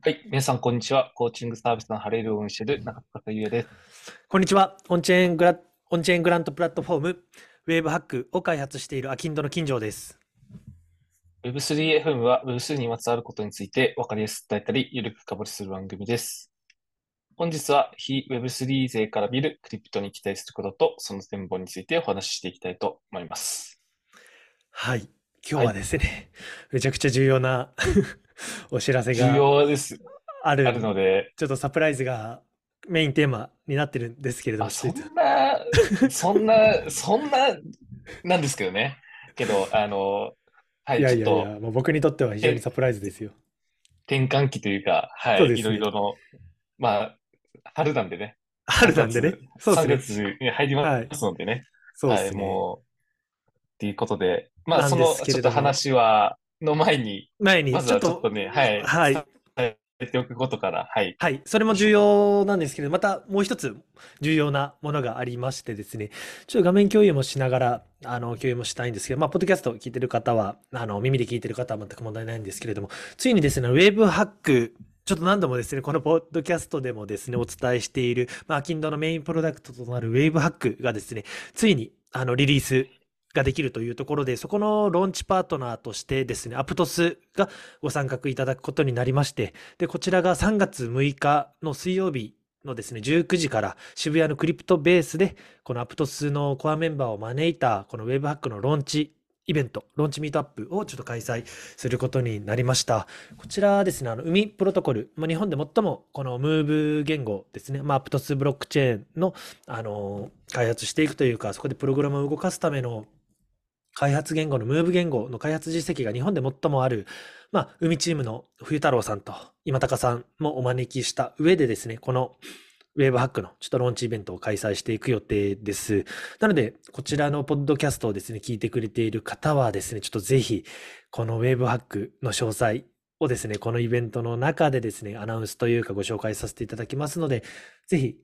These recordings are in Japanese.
はい。皆さん、こんにちは。コーチングサービスのハレルを運している中塚優也です。こんにちは。オンチェーングラオンチェーングラントプラットフォーム、ウェーブハックを開発しているアキンドの金城です。Web3FM は Web3 にまつわることについて分かりやすく伝えたり、ゆるく深掘りする番組です。本日は非 Web3 勢から見るクリプトに期待することと、その展望についてお話ししていきたいと思います。はい。今日はですね、はい、めちゃくちゃ重要な お知らせがあるあるので、ちょっとサプライズがメインテーマになってるんですけれども、そんな、そんな、そんな、なんですけどね。けど、あの、はい、いやいやいや、もう僕にとっては非常にサプライズですよ。転換期というか、はい、ね、いろいろの、まあ、春なんでね。春なんでね。そうですね。3月に入りますのでね。はい、そうですね。はい、もう、っていうことで、まあ、その、ちょっと話は、の前に、前に、まずはちょっとね、はい。はい。ておくことから、はい。はい。それも重要なんですけど、またもう一つ重要なものがありましてですね、ちょっと画面共有もしながら、あの、共有もしたいんですけど、まあ、ポッドキャスト聞いてる方は、あの、耳で聞いてる方は全く問題ないんですけれども、ついにですね、ウェブハック、ちょっと何度もですね、このポッドキャストでもですね、お伝えしている、まあ、アキンドのメインプロダクトとなるウェブハックがですね、ついに、あの、リリースができるというところで、そこのローンチパートナーとしてですね、アプトスがご参画いただくことになりまして、で、こちらが3月6日の水曜日のですね、19時から渋谷のクリプトベースで、このアプトスのコアメンバーを招いた、このウェブハックのローンチイベント、ローンチミートアップをちょっと開催することになりました。こちらですね、あの、海プロトコル、まあ、日本で最もこのムーブ言語ですね、まあ、アプトスブロックチェーンの、あの、開発していくというか、そこでプログラムを動かすための開発言語のムーブ言語の開発実績が日本で最もある、まあ、海チームの冬太郎さんと今高さんもお招きした上でですね、このウェーブハックのちょっとローンチイベントを開催していく予定です。なので、こちらのポッドキャストをですね、聞いてくれている方はですね、ちょっとぜひ、このウェーブハックの詳細をですね、このイベントの中でですね、アナウンスというかご紹介させていただきますので、ぜひ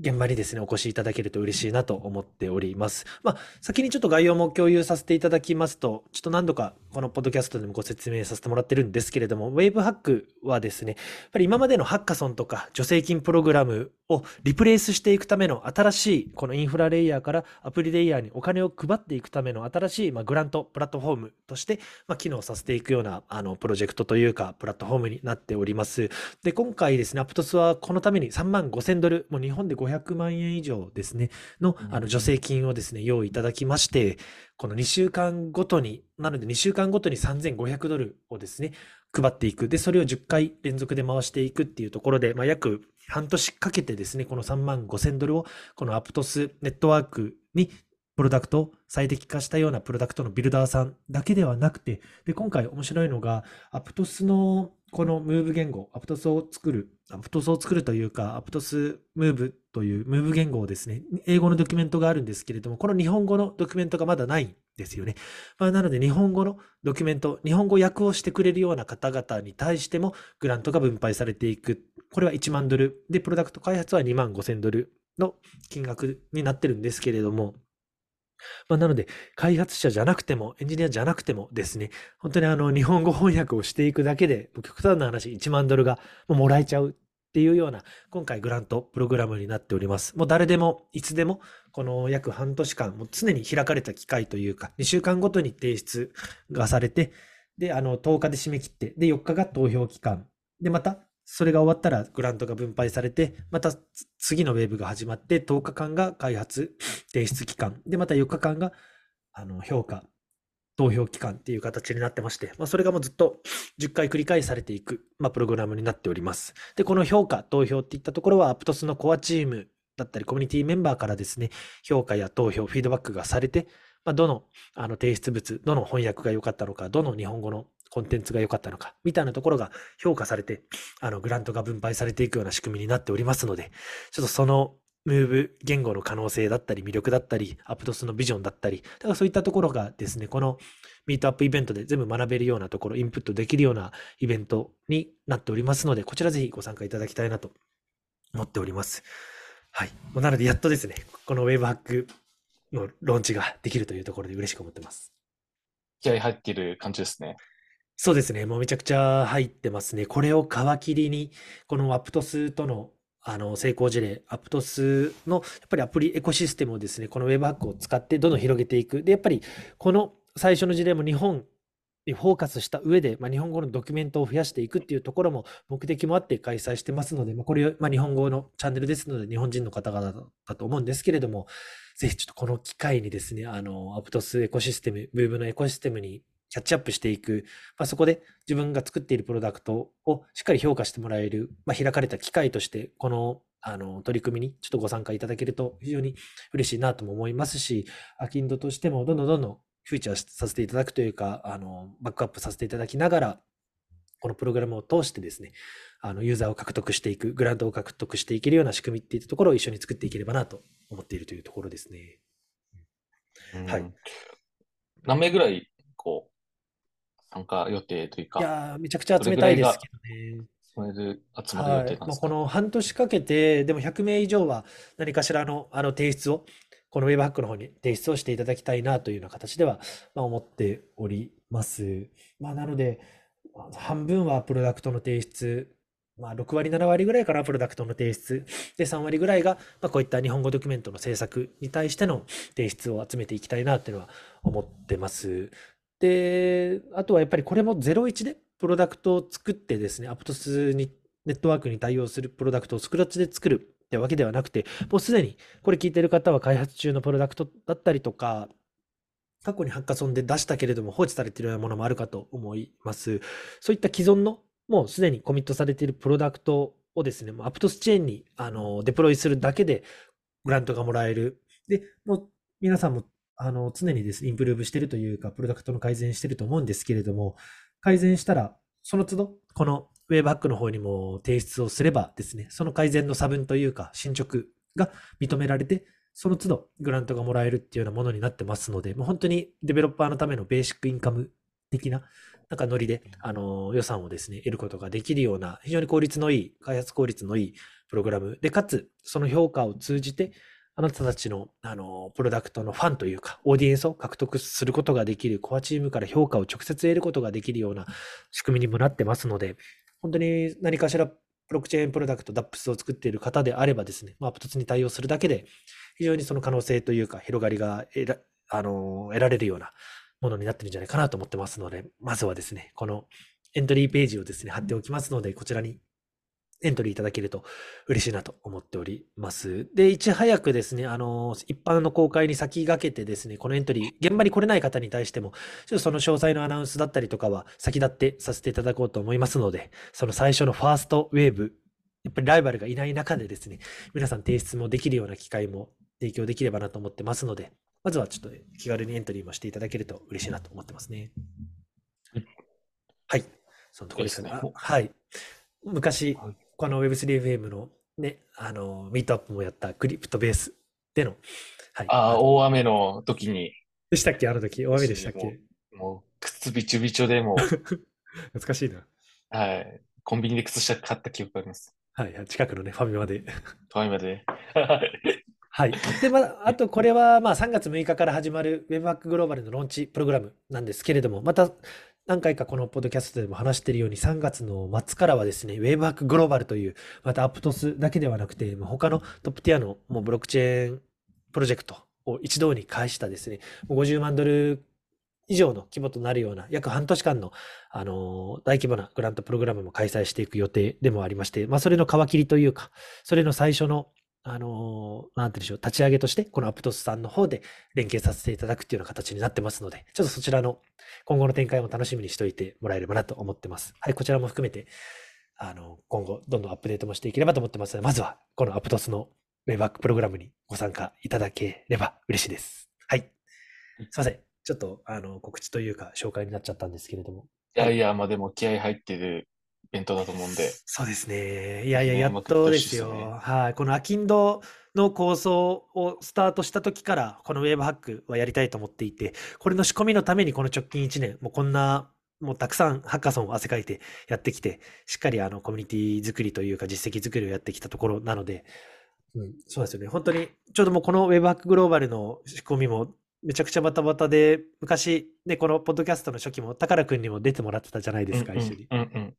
現場にですね、お越しいただけると嬉しいなと思っております。まあ、先にちょっと概要も共有させていただきますと、ちょっと何度かこのポッドキャストでもご説明させてもらってるんですけれども、ウェーブハックはですね、やっぱり今までのハッカソンとか助成金プログラムをリプレイスしていくための新しいこのインフラレイヤーからアプリレイヤーにお金を配っていくための新しいまグラントプラットフォームとしてま機能させていくようなあのプロジェクトというかプラットフォームになっております。で、今回ですね、アプトスはこのために3万5000ドル、もう日本で500万円以上ですね、のあの助成金をですね、用意いただきまして、この2週間ごとに、なので2週間ごとに3500ドルをですね、配っていく。で、それを10回連続で回していくっていうところで、まあ、約半年かけてですね、この3万5000ドルを、このアプトスネットワークにプロダクトを最適化したようなプロダクトのビルダーさんだけではなくて、で、今回面白いのが、アプトスのこのムーブ言語、アプトスを作る、アプトスを作るというか、アプトスムーブというムーブ言語をですね、英語のドキュメントがあるんですけれども、この日本語のドキュメントがまだないんですよね。まあ、なので、日本語のドキュメント、日本語訳をしてくれるような方々に対しても、グラントが分配されていく。これは1万ドル。で、プロダクト開発は2万5千ドルの金額になってるんですけれども、まあ、なので、開発者じゃなくても、エンジニアじゃなくてもですね、本当にあの、日本語翻訳をしていくだけで、極端な話、1万ドルがもらえちゃうっていうような、今回グラントプログラムになっております。もう誰でも、いつでも、この約半年間、もう常に開かれた機会というか、2週間ごとに提出がされて、で、あの、10日で締め切って、で、4日が投票期間。で、また、それが終わったらグラントが分配されて、また次のウェーブが始まって、10日間が開発、提出期間。で、また4日間があの評価、投票期間っていう形になってまして、まあ、それがもうずっと10回繰り返されていく、まあ、プログラムになっております。で、この評価、投票っていったところは、アプトスのコアチームだったり、コミュニティメンバーからですね、評価や投票、フィードバックがされて、まあ、どのあの提出物、どの翻訳が良かったのか、どの日本語のコンテンツが良かったのか、みたいなところが評価されて、あの、グラントが分配されていくような仕組みになっておりますので、ちょっとそのムーブ言語の可能性だったり、魅力だったり、アプトスのビジョンだったり、だからそういったところがですね、このミートアップイベントで全部学べるようなところ、インプットできるようなイベントになっておりますので、こちらぜひご参加いただきたいなと思っております。はい。なので、やっとですね、このウェブハックのローンチができるというところで嬉しく思ってます。気合入ってる感じですね。そうですね。もうめちゃくちゃ入ってますね。これを皮切りに、このアプトスとの、あの成功事例、アプトスのやっぱりアプリエコシステムをですね、この Web ハックを使ってどんどん広げていく。で、やっぱりこの最初の事例も日本にフォーカスした上で、まあ、日本語のドキュメントを増やしていくっていうところも目的もあって開催してますので、まあ、これ、まあ、日本語のチャンネルですので、日本人の方々だと思うんですけれども、ぜひちょっとこの機会にですね、あの、アプトスエコシステム、ムーブのエコシステムにキャッチアップしていく、まあ、そこで自分が作っているプロダクトをしっかり評価してもらえる、まあ、開かれた機会として、このあの取り組みにちょっとご参加いただけると非常に嬉しいなとも思いますし、アキンドとしてもどんどんどんどんフューチャーさせていただくというか、あのバックアップさせていただきながら、このプログラムを通してですね、あのユーザーを獲得していく、グラントを獲得していけるような仕組みっていったところを一緒に作っていければなと思っているというところですね。はい。何名ぐらい、こう、参加予定というか。いやめちゃくちゃ集めたいですけどね。集まる予定なんですか、はい、この半年かけて、でも100名以上は何かしらのあの提出を、このウェブハックの方に提出をしていただきたいなというような形では、まあ、思っております。まあ、なので、半分はプロダクトの提出、まあ、6割、7割ぐらいかな、プロダクトの提出。で、3割ぐらいが、まあ、こういった日本語ドキュメントの制作に対しての提出を集めていきたいなっていうのは思ってます。で、あとはやっぱりこれも01でプロダクトを作ってですね、アプトスに、ネットワークに対応するプロダクトをスクラッチで作るってわけではなくて、もうすでにこれ聞いてる方は開発中のプロダクトだったりとか、過去にハッカソンで出したけれども放置されているようなものもあるかと思います。そういった既存のもうすでにコミットされているプロダクトをですね、アプトスチェーンにあのデプロイするだけでグラントがもらえる。で、もう皆さんもあの常にです、インプルーブしてるというか、プロダクトの改善してると思うんですけれども、改善したら、その都度、このウェーブハックの方にも提出をすればですね、その改善の差分というか、進捗が認められて、その都度グラントがもらえるっていうようなものになってますので、もう本当にデベロッパーのためのベーシックインカム的な、なんかノリで、あの、予算をですね、得ることができるような、非常に効率のいい、開発効率のいいプログラムで、かつ、その評価を通じて、あなたたちの、あの、プロダクトのファンというか、オーディエンスを獲得することができる、コアチームから評価を直接得ることができるような仕組みにもなってますので、本当に何かしらブロックチェーンプロダクト DAPS を作っている方であればですね、まあ、アプトツに対応するだけで、非常にその可能性というか、広がりが得らあの得られるようなものになってるんじゃないかなと思ってますので、まずはですね、このエントリーページをですね、貼っておきますので、こちらにエントリーいただけると嬉しいなと思っております。で、いち早くですね、あの、一般の公開に先駆けてですね、このエントリー、現場に来れない方に対しても、ちょっとその詳細のアナウンスだったりとかは先立ってさせていただこうと思いますので、その最初のファーストウェーブ、やっぱりライバルがいない中でですね、皆さん提出もできるような機会も提供できればなと思ってますので、まずはちょっと気軽にエントリーもしていただけると嬉しいなと思ってますね。はい。そのところですね。はい。昔、この Web3FM のね、あの、ミートアップもやったクリプトベースでの、はい。ああ、大雨の時に。でしたっけ？あの時、大雨でしたっけ？もう、靴びちょびちょでも 懐かしいな。はい。コンビニで靴下買った記憶があります。はい、近くのね、ファミマで。ファミマで。はい。で、まあ、あとこれは、まあ、3月6日から始まる Webpack グローバルのローンチプログラムなんですけれども、また、何回かこのポッドキャストでも話しているように、3月の末からはですね、ウェーブハックグローバルという、またアプトスだけではなくて、他のトップティアのもうブロックチェーンプロジェクトを一堂に会したですね、50万ドル以上の規模となるような、約半年間の、あの大規模なグラントプログラムも開催していく予定でもありまして、まあ、それの皮切りというか、それの最初のあの、なんていうんでしょう、立ち上げとして、このアプトスさんの方で連携させていただくっていうような形になってますので、ちょっとそちらの今後の展開も楽しみにしておいてもらえればなと思ってます。はい、こちらも含めて、あの、今後どんどんアップデートもしていければと思ってますので、まずはこのアプトスのウェブバックプログラムにご参加いただければ嬉しいです。はい。すいません。ちょっと、あの、告知というか紹介になっちゃったんですけれども。いやいや、まあでも気合入ってるイベントだと思うんで。そうですね。いやいや、やっとですよ。ね、はい。このアキンドの構想をスタートした時から、このウェーブハックはやりたいと思っていて、これの仕込みのためにこの直近1年、もうこんな、もうたくさんハッカソンを汗かいてやってきて、しっかりあのコミュニティ作りというか実績作りをやってきたところなので、うん、そうですよね。本当に、ちょうどもうこのウェブハックグローバルの仕込みもめちゃくちゃバタバタで、昔、ね、このポッドキャストの初期も、宝くんにも出てもらってたじゃないですか、うんうん一緒に。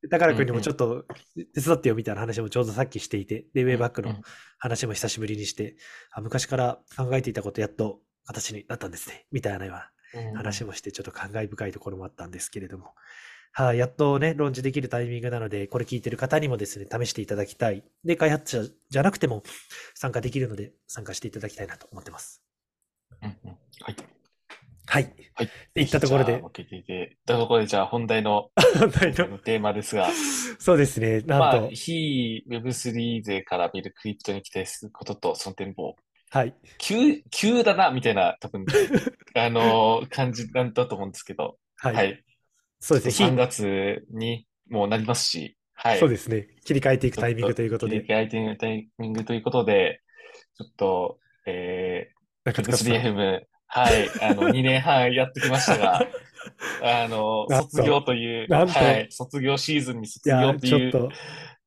宝くんにもちょっと手伝ってよみたいな話もちょうどさっきしていて、で、ウェイバックのうん話も久しぶりにして、あ昔から考えていたことやっと形になったんですね、みたいなようなうん話もして、ちょっと感慨深いところもあったんですけれども。はい、やっとね、論じできるタイミングなので、これ聞いてる方にもですね、試していただきたい。で、開発者じゃなくても参加できるので、参加していただきたいなと思ってます。うんうんはい。はい。ってはい。言ったところで受けていて、ところで、じゃあ本題の本題のテーマですが、そうですね、なんまあ、と、非 Web3 勢から見るクリプトに期待することとその展望。はい。急、急だな、みたいな、多分、あの、感じなんだと思うんですけど、はい。はい。そうですね、3月にもうなりますし、はい。そうですね。切り替えていくタイミングということで、切り替えていくタイミングということで、ちょっと、えー、中塚さん。Web3FM、はい、あの、2年半やってきましたが、あの、卒業という、はい、卒業シーズンに卒業っていう、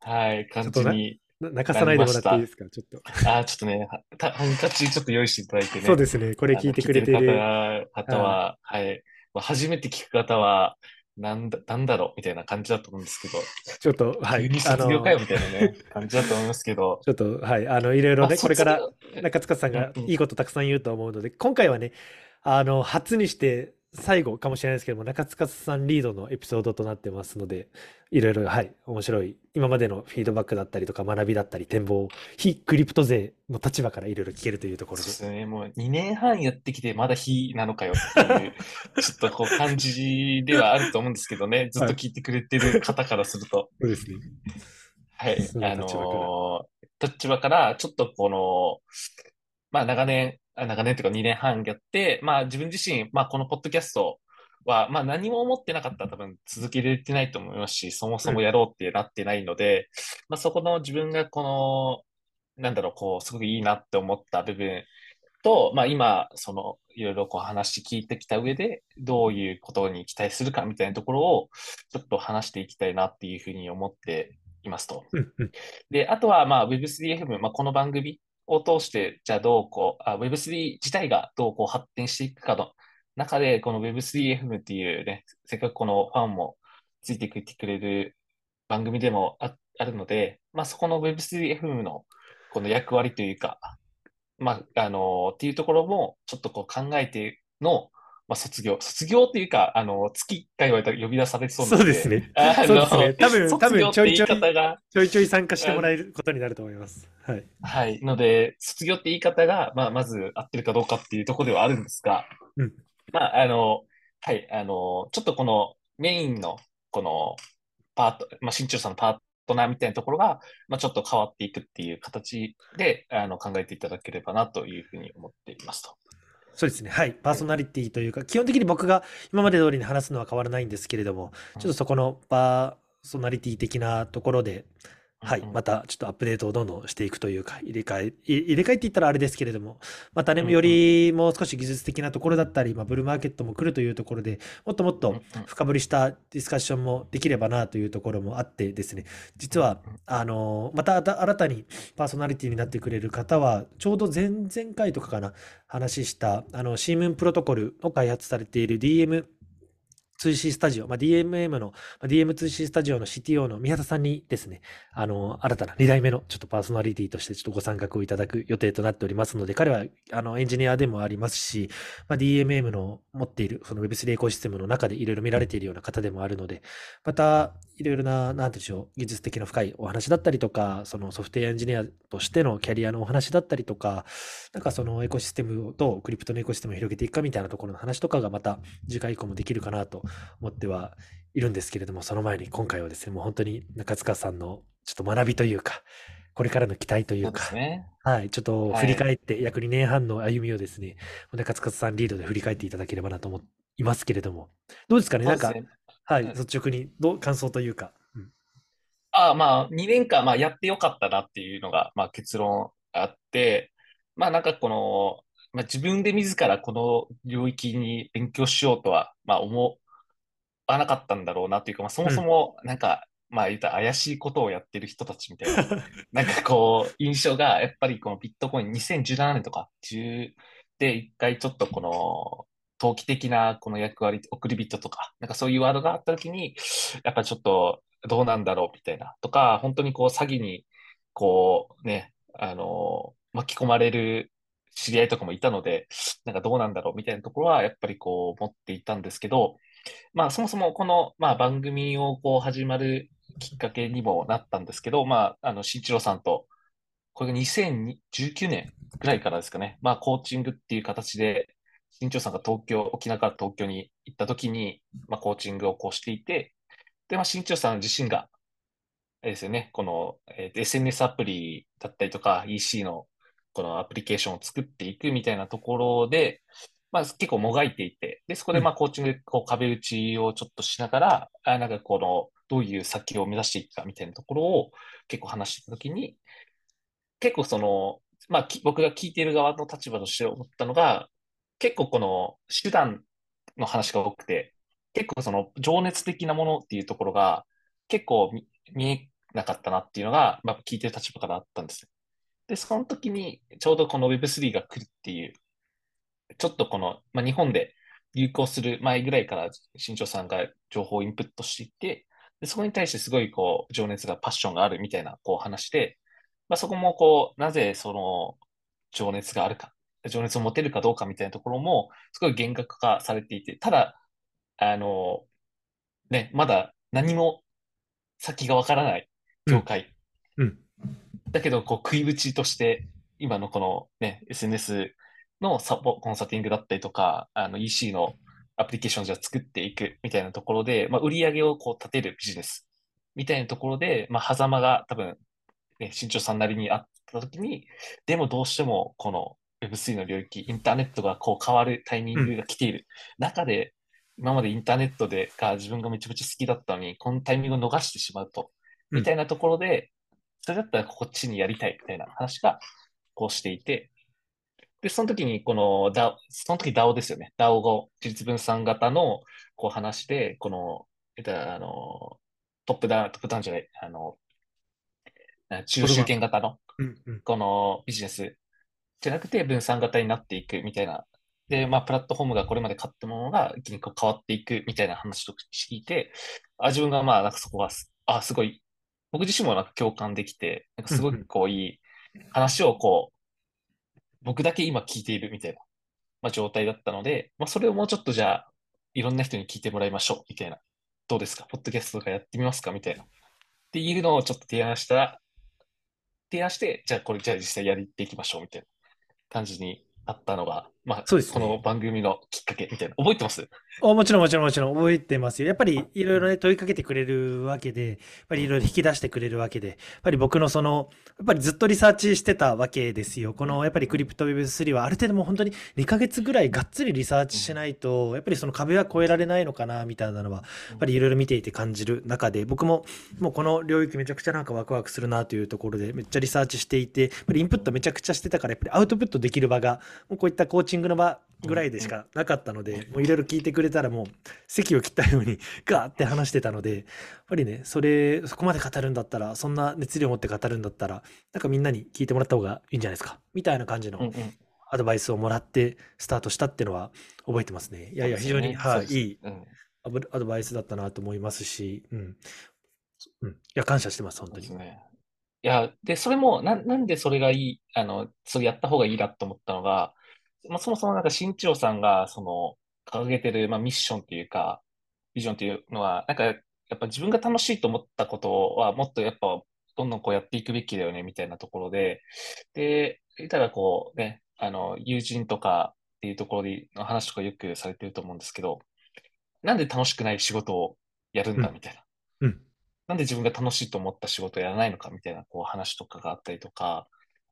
はい、感じに、な泣かさないでもらっていいですか、ちょっと。あー、ちょっとね、はたハンカチちょっと用意していただいてね。そうですね、これ聞いてくれてる。方方は、はい、まあ初めて聞く方は、なんだ、なんだろう？みたいな感じだと思うんですけど、ちょっと、はい急に。あの、卒業かよみたいなね、感じだと思いますけど、ちょっと、はい。あの、いろいろね、まあこれから中塚さんがいいことたくさん言うと思うので、今回はね、あの、初にして最後かもしれないですけども、中塚さんリードのエピソードとなってますので、いろいろ、はい、面白い、今までのフィードバックだったりとか学びだったり展望を、非クリプト勢の立場からいろいろ聞けるというところでそうで、すね。もう2年半やってきて、まだ非なのかよっていう、ちょっとこう感じではあると思うんですけどね。ずっと聞いてくれてる方からすると。そうですね。はい。あのー、立場から、ちょっとこの、まあ長年、あ長年というか2年半やって、まあ自分自身、まあこのポッドキャストは、まあ何も思ってなかったら多分続けれてないと思いますし、そもそもやろうってなってないので、まあそこの自分がこの、なんだろう、こう、すごくいいなって思った部分と、まあ今、その、いろいろこう話聞いてきた上で、どういうことに期待するかみたいなところを、ちょっと話していきたいなっていうふうに思っていますと。うんうん。で、あとは、まあ Web3FM、まあこの番組を通して、じゃあどうこう、あ Web3 自体がどうこう発展していくかの中で、この Web3FM っていうね、せっかくこのファンもついてきてくれる番組でもああるので、まあそこの Web3FM のこの役割というか、まあ、あのっていうところもちょっとこう考えての、まあ、卒業。卒業っていうか、あの、月1回は呼び出されそうなのそうですね。そうですね多分多分ちょいちょい方が、ちょいちょい参加してもらえることになると思います。はい。はい。ので、卒業って言い方が、まあ、まず合ってるかどうかっていうところではあるんですが、うんまあ、あの、はい、あの、ちょっとこのメインの、この、パート、まあ、新潮さんのパートナーみたいなところが、まあ、ちょっと変わっていくっていう形で、あの、考えていただければなというふうに思っていますと。そうですね。はい。パーソナリティというか、基本的に僕が今まで通りに話すのは変わらないんですけれども、ちょっとそこのパーソナリティ的なところで、はい。またちょっとアップデートをどんどんしていくというか、入れ替え、い入れ替えって言ったらあれですけれども、またね、よりもう少し技術的なところだったり、まあ、ブルーマーケットも来るというところでもっともっと深掘りしたディスカッションもできればなというところもあってですね、実はあの、また新たにパーソナリティになってくれる方は、ちょうど前々回とかかな、話した、あの、シームンプロトコルを開発されている DM 通信スタジオ、まあ、DMM の、まあ DM 通信スタジオの CTO の宮田さんにですね、あの、新たな2代目のちょっとパーソナリティとしてちょっとご参画をいただく予定となっておりますので、彼はあのエンジニアでもありますし、まあ、DMM の持っているその Web3 エコシステムの中でいろいろ見られているような方でもあるので、またいろいろな、なんて言うんでしょう、技術的な深いお話だったりとか、そのソフトウェアエンジニアとしてのキャリアのお話だったりとか、なんかそのエコシステムとクリプトのエコシステムを広げていくかみたいなところの話とかがまた次回以降もできるかなと思ってはいるんですけれども、その前に今回はですね、もう本当に中塚さんのちょっと学びというか、これからの期待といそうか、すね。はい、ちょっとはい。振り返って約2年半の歩みをですね、中塚さんリードで振り返っていただければなと思いますけれども、どうですかね、なんか、はい、うん。率直にどう感想というか、うん。ああ、まあ、2年間、まあ、やってよかったなっていうのが、まあ、結論あって、まあ、なんかこの、まあ、自分で自らこの領域に勉強しようとは、まあ、思わなかったんだろうなっていうか、まあ、そもそも、なんか、まあ、言ったら怪しいことをやってる人たちみたいな、なんかこう、印象が、やっぱりこのビットコイン2017年とか、10で、一回ちょっとこの、投機的なこの役割、送り人とか、なんかそういうワードがあったときに、やっぱちょっとどうなんだろうみたいな、とか、本当にこう詐欺に、こうね、あの、巻き込まれる知り合いとかもいたので、なんかどうなんだろうみたいなところは、やっぱりこう思っていたんですけど、まあそもそもこの、まあ番組をこう始まるきっかけにもなったんですけど、まあ、あの、新一郎さんと、これが2019年ぐらいからですかね、まあコーチングっていう形で、新一郎さんが東京、沖縄から東京に行った時に、まあコーチングをこうしていて、で、まあ新一郎さん自身が、あれですよね、この、えー SNS アプリだったりとか EC のこのアプリケーションを作っていくみたいなところで、まあ結構もがいていて、で、そこでまあコーチングでこう壁打ちをちょっとしながら、あなんかこの、どういう先を目指していくかみたいなところを結構話してたときに、結構その、まあき僕が聞いている側の立場として思ったのが、結構この手段の話が多くて、結構その情熱的なものっていうところが結構見見えなかったなっていうのが、まあ、聞いてる立場からあったんですよ。で、その時にちょうどこの Web3 が来るっていう、ちょっとこの、まあ、日本で流行する前ぐらいから新庄さんが情報をインプットしていて、でそこに対してすごいこう情熱がパッションがあるみたいなこう話で、まあ、そこもこう、なぜその情熱があるか、情熱を持てるかどうかみたいなところもすごい厳格化されていて、ただ、あの、ね、まだ何も先がわからない業界。うん。だけど、こう、食いぶちとして、今のこのね、SNS のサポ、コンサルティングだったりとか、あの EC のアプリケーションじゃ作っていくみたいなところで、まあ、売り上げをこう立てるビジネスみたいなところで、まあ、狭間が多分、ね、新庄さんなりにあったときに、でもどうしてもこの Web3 の領域、インターネットがこう変わるタイミングが来ている中で、今までインターネットでが自分がめちゃめちゃ好きだったのに、このタイミングを逃してしまうと、うん。みたいなところで、それだったらこっちにやりたいみたいな話がこうしていて、で、その時にこの DAO、その時 DAO ですよね。DAO が自立分散型のこう話で、この、えっと、あの、トップダウン、トップダウンじゃない、あの、あ中集権型の。このビジネスじゃなくて分散型になっていくみたいな。で、まあ、プラットフォームがこれまで買ったものが一気にこう変わっていくみたいな話を聞いて、あ、自分がまあ、なんかそこがす、あ、すごい、僕自身もなんか共感できて、なんかすごくこういい話をこう、僕だけ今聞いているみたいな、まあ、状態だったので、まあ、それをもうちょっとじゃあ、いろんな人に聞いてもらいましょうみたいな。どうですか？ポッドキャストとかやってみますか？みたいな。っていうのをちょっと提案したら、提案して、じゃあこれじゃあ実際やっていきましょうみたいな感じになったのが、まあ、そうですねこの番組のきっかけみたいな。覚えてます？あもちろんもちろんもちろん覚えてますよ。やっぱりいろいろね問いかけてくれるわけで、やっぱりいろいろ引き出してくれるわけで、やっぱり僕のその、やっぱりずっとリサーチしてたわけですよ。このやっぱりクリプト Web3 はある程度もう本当に2ヶ月ぐらいがっつりリサーチしないと、やっぱりその壁は越えられないのかなみたいなのは、やっぱりいろいろ見ていて感じる中で、僕ももうこの領域めちゃくちゃなんかワクワクするなというところでめっちゃリサーチしていて、やっぱりインプットめちゃくちゃしてたから、やっぱりアウトプットできる場が、もうこういったコーチングの場ぐらいでしかなかったので、もういろいろ聞いてくれたらもう 席を切ったようにガーって話してたので、やっぱりね、それ、そこまで語るんだったら、そんな熱量を持って語るんだったら、なんかみんなに聞いてもらった方がいいんじゃないですか。みたいな感じの。アドバイスをもらってスタートしたっていうのは覚えてますね。いやいや、非常に、はい、いいうん。アドバイスだったなと思いますし、うん。うん。いや、感謝してます、本当に。いや、で、それも、な、なんでそれがいい、あの、それやった方がいいなと思ったのが、まあ、そもそもなんか新千代さんが、その、掲げてる、まあ、ミッションというか、ビジョンというのは、なんか、やっぱ自分が楽しいと思ったことは、もっとやっぱ、どんどんこうやっていくべきだよね、みたいなところで、で、言ったらこうね、あの、友人とかっていうところでの話とかよくされてると思うんですけど、なんで楽しくない仕事をやるんだ、うんみたいな。うん。なんで自分が楽しいと思った仕事をやらないのかみたいなこう話とかがあったりとか、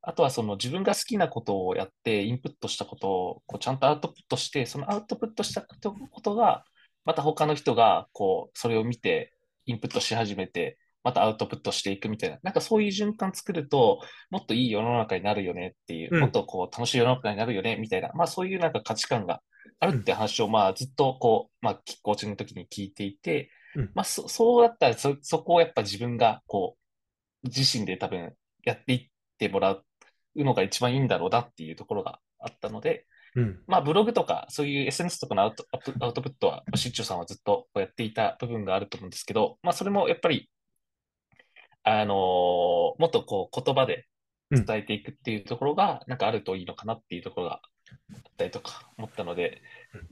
あとはその自分が好きなことをやってインプットしたことをこうちゃんとアウトプットして、そのアウトプットしたことが、また他の人がこうそれを見てインプットし始めて、またアウトプットしていくみたいな、なんかそういう循環作ると、もっといい世の中になるよねっていう、うん。もっとこう楽しい世の中になるよねみたいな、まあそういうなんか価値観があるって話をまあずっとこう、まあコーチの時に聞いていて、うん。まあそ、そうだったらそ、そこをやっぱ自分がこう、自身で多分やっていってもらうのが一番いいんだろうなっていうところがあったので、うん。まあ、ブログとか、そういう SNS とかのアウトアウトプットは、新庄さんはずっとこうやっていた部分があると思うんですけど、まあ、それもやっぱり、あのーもっとこう言葉で伝えていくっていうところが、なんかあるといいのかなっていうところがあったりとか思ったので、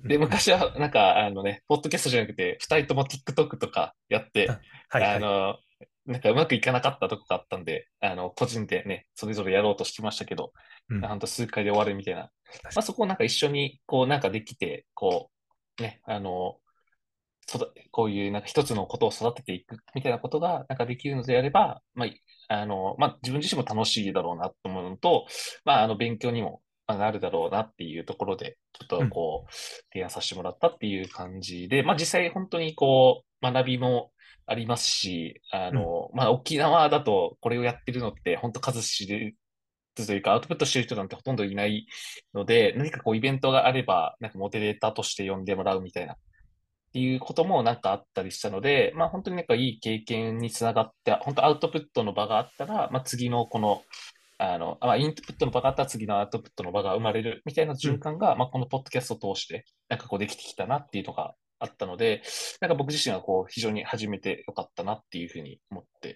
で、昔はなんか、あのね、ポッドキャストじゃなくて、二人とも TikTok とかやって、はいはい。あの、なんかうまくいかなかったとこがあったんで、あの、個人でね、それぞれやろうとしてましたけど、うん。ほんと数回で終わるみたいな。まあそこをなんか一緒に、こうなんかできて、こう、ね、あの、育こういうなんか一つのことを育てていくみたいなことがなんかできるのであれば、まあ、あの、まあ自分自身も楽しいだろうなと思うのと、まああの勉強にもまあなるだろうなっていうところで、ちょっとこう、提案させてもらったっていう感じで、まあ実際本当にこう、学びもありますし、あの、まあ沖縄だとこれをやってるのって本当数知れずというかアウトプットしてる人なんてほとんどいないので、何かこうイベントがあれば、なんかモデレーターとして呼んでもらうみたいな、っていうこともなんかあったりしたので、まあ本当になんかいい経験につながって、本当アウトプットの場があったら、まあ次のこの、あの、まあ、インプットの場があったら次のアウトプットの場が生まれるみたいな循環が、まあこのポッドキャストを通して、なんかこうできてきたなっていうのがあったので、なんか僕自身はこう非常に始めてよかったなっていうふうに思って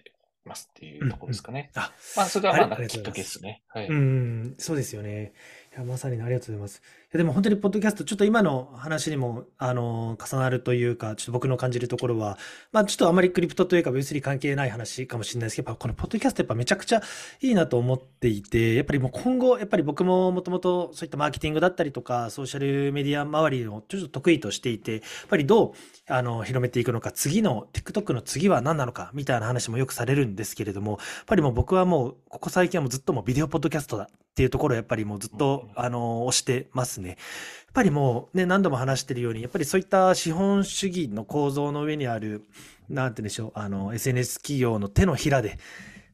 いますっていうところですかね。あ、まあそれがまあきっかけですすね。はい。うん、そうですよね。いや、まさにありがとうございます。でも本当にポッドキャスト、ちょっと今の話にも、あの、重なるというか、ちょっと僕の感じるところは、まあ、ちょっとあまりクリプトというか Web3 関係ない話かもしれないですけど、やっぱこのポッドキャストやっぱめちゃくちゃいいなと思っていて、やっぱりもう今後、やっぱり僕ももともとそういったマーケティングだったりとか、ソーシャルメディア周りをちょっと得意としていて、やっぱりどう、あの、広めていくのか、次の、TikTok の次は何なのか、みたいな話もよくされるんですけれども、やっぱりもう僕はもう、ここ最近はもうずっともうビデオポッドキャストだっていうところをやっぱりもうずっと、あの、推してますね。やっぱりもうね、何度も話してるように、やっぱりそういった資本主義の構造の上にある、なんて言うんでしょう、あの、SNS 企業の手のひらで、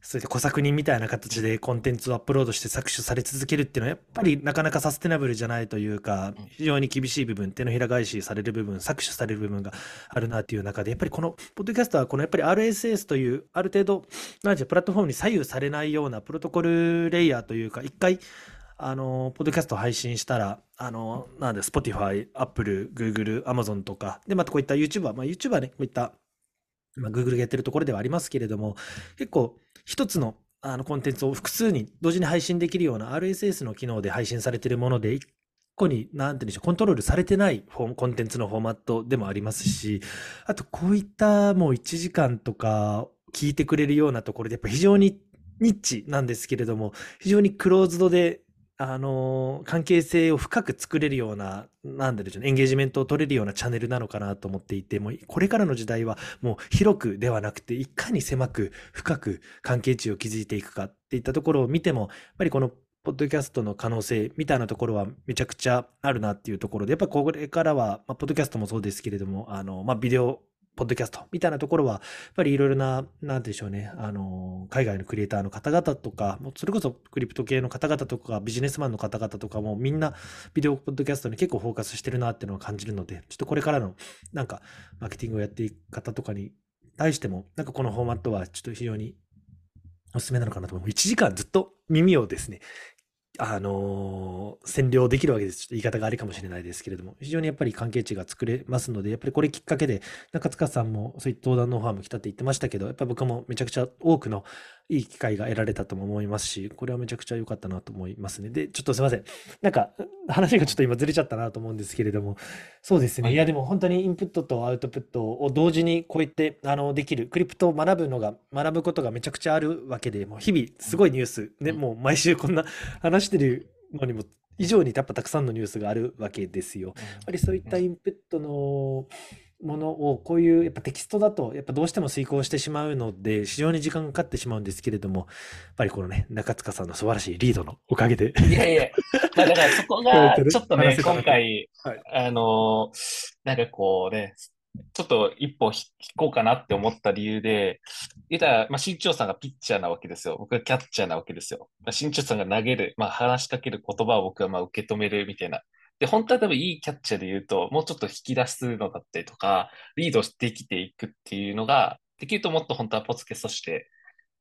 そういった小作人みたいな形でコンテンツをアップロードして搾取され続けるっていうのは、やっぱりなかなかサステナブルじゃないというかうん、非常に厳しい部分、手のひら返しされる部分、搾取される部分があるなっていう中で、やっぱりこの、ポッドキャストはこのやっぱり RSS という、ある程度、なんプラットフォームに左右されないようなプロトコルレイヤーというか、一回、あの、ポッドキャスト配信したら、あの、なんで、Spotify、Apple、Google、Amazon とか、で、またこういった YouTuber、まあ YouTuber ね、こういった、まあ Google がやってるところではありますけれども、結構、一つの、あの、コンテンツを複数に同時に配信できるような RSS の機能で配信されているもので、一個に、なんて言うんでしょう、コントロールされてないフォコンテンツのフォーマットでもありますし、あと、こういったもう1時間とか聞いてくれるようなところで、やっぱ非常にニッチなんですけれども、非常にクローズドで、あの関係性を深く作れるような、なんだろうね、エンゲージメントを取れるようなチャンネルなのかなと思っていて、もうこれからの時代はもう広くではなくて、いかに狭く深く関係値を築いていくかっていったところを見ても、やっぱりこのポッドキャストの可能性みたいなところはめちゃくちゃあるなっていうところで、やっぱこれからは、まあ、ポッドキャストもそうですけれども、あの、まあ、ビデオ、ポッドキャストみたいなところは、やっぱりいろいろな、なんでしょうね、あの、海外のクリエイターの方々とか、もうそれこそクリプト系の方々とか、ビジネスマンの方々とかもみんなビデオポッドキャストに結構フォーカスしてるなっていうのを感じるので、ちょっとこれからの、なんか、マーケティングをやっていく方とかに対しても、なんかこのフォーマットはちょっと非常におすすめなのかなと思う。1時間ずっと耳をですね、あのー占領できるわけです。ちょっと言い方があれかもしれないですけれども、非常にやっぱり関係値が作れますので、やっぱりこれきっかけで、中塚さんもそういった登壇のオファーも来たって言ってましたけど、やっぱり僕もめちゃくちゃ多くのいい機会が得られたとも思いますし、これはめちゃくちゃ良かったなと思いますね。で、ちょっとすいません。なんか、話がちょっと今ずれちゃったなと思うんですけれども、そうですね。はいいや、でも本当にインプットとアウトプットを同時にこうやって、あの、できる、クリプトを学ぶのが、学ぶことがめちゃくちゃあるわけで、もう日々すごいニュース、ね、うんもう毎週こんな話してるのにも、以上にやっぱたくさんのニュースがあるわけですよ。やっぱりそういったインプットのものをこういうやっぱテキストだとやっぱどうしても遂行してしまうので非常に時間がかかってしまうんですけれどもやっぱりこのね中塚さんの素晴らしいリードのおかげで。いやいや、まあだからそこがちょっとね、今回、はい。あのーなんかこうね、ちょっと一歩引こうかなって思った理由で、言ったら、まあ、新庄さんがピッチャーなわけですよ。僕がキャッチャーなわけですよ。まあ、新庄さんが投げる、まあ、話しかける言葉を僕はまあ受け止めるみたいな。で、本当は多分いいキャッチャーで言うと、もうちょっと引き出すのだったりとか、リードしてきていくっていうのが、できるともっと本当はポツケスとして、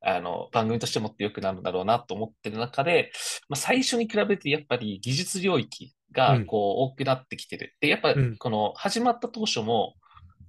あの、番組としてもっと良くなるんだろうなと思ってる中で、まあ、最初に比べてやっぱり技術領域がうん。こう多くなってきてる。で、やっぱうん。この始まった当初も、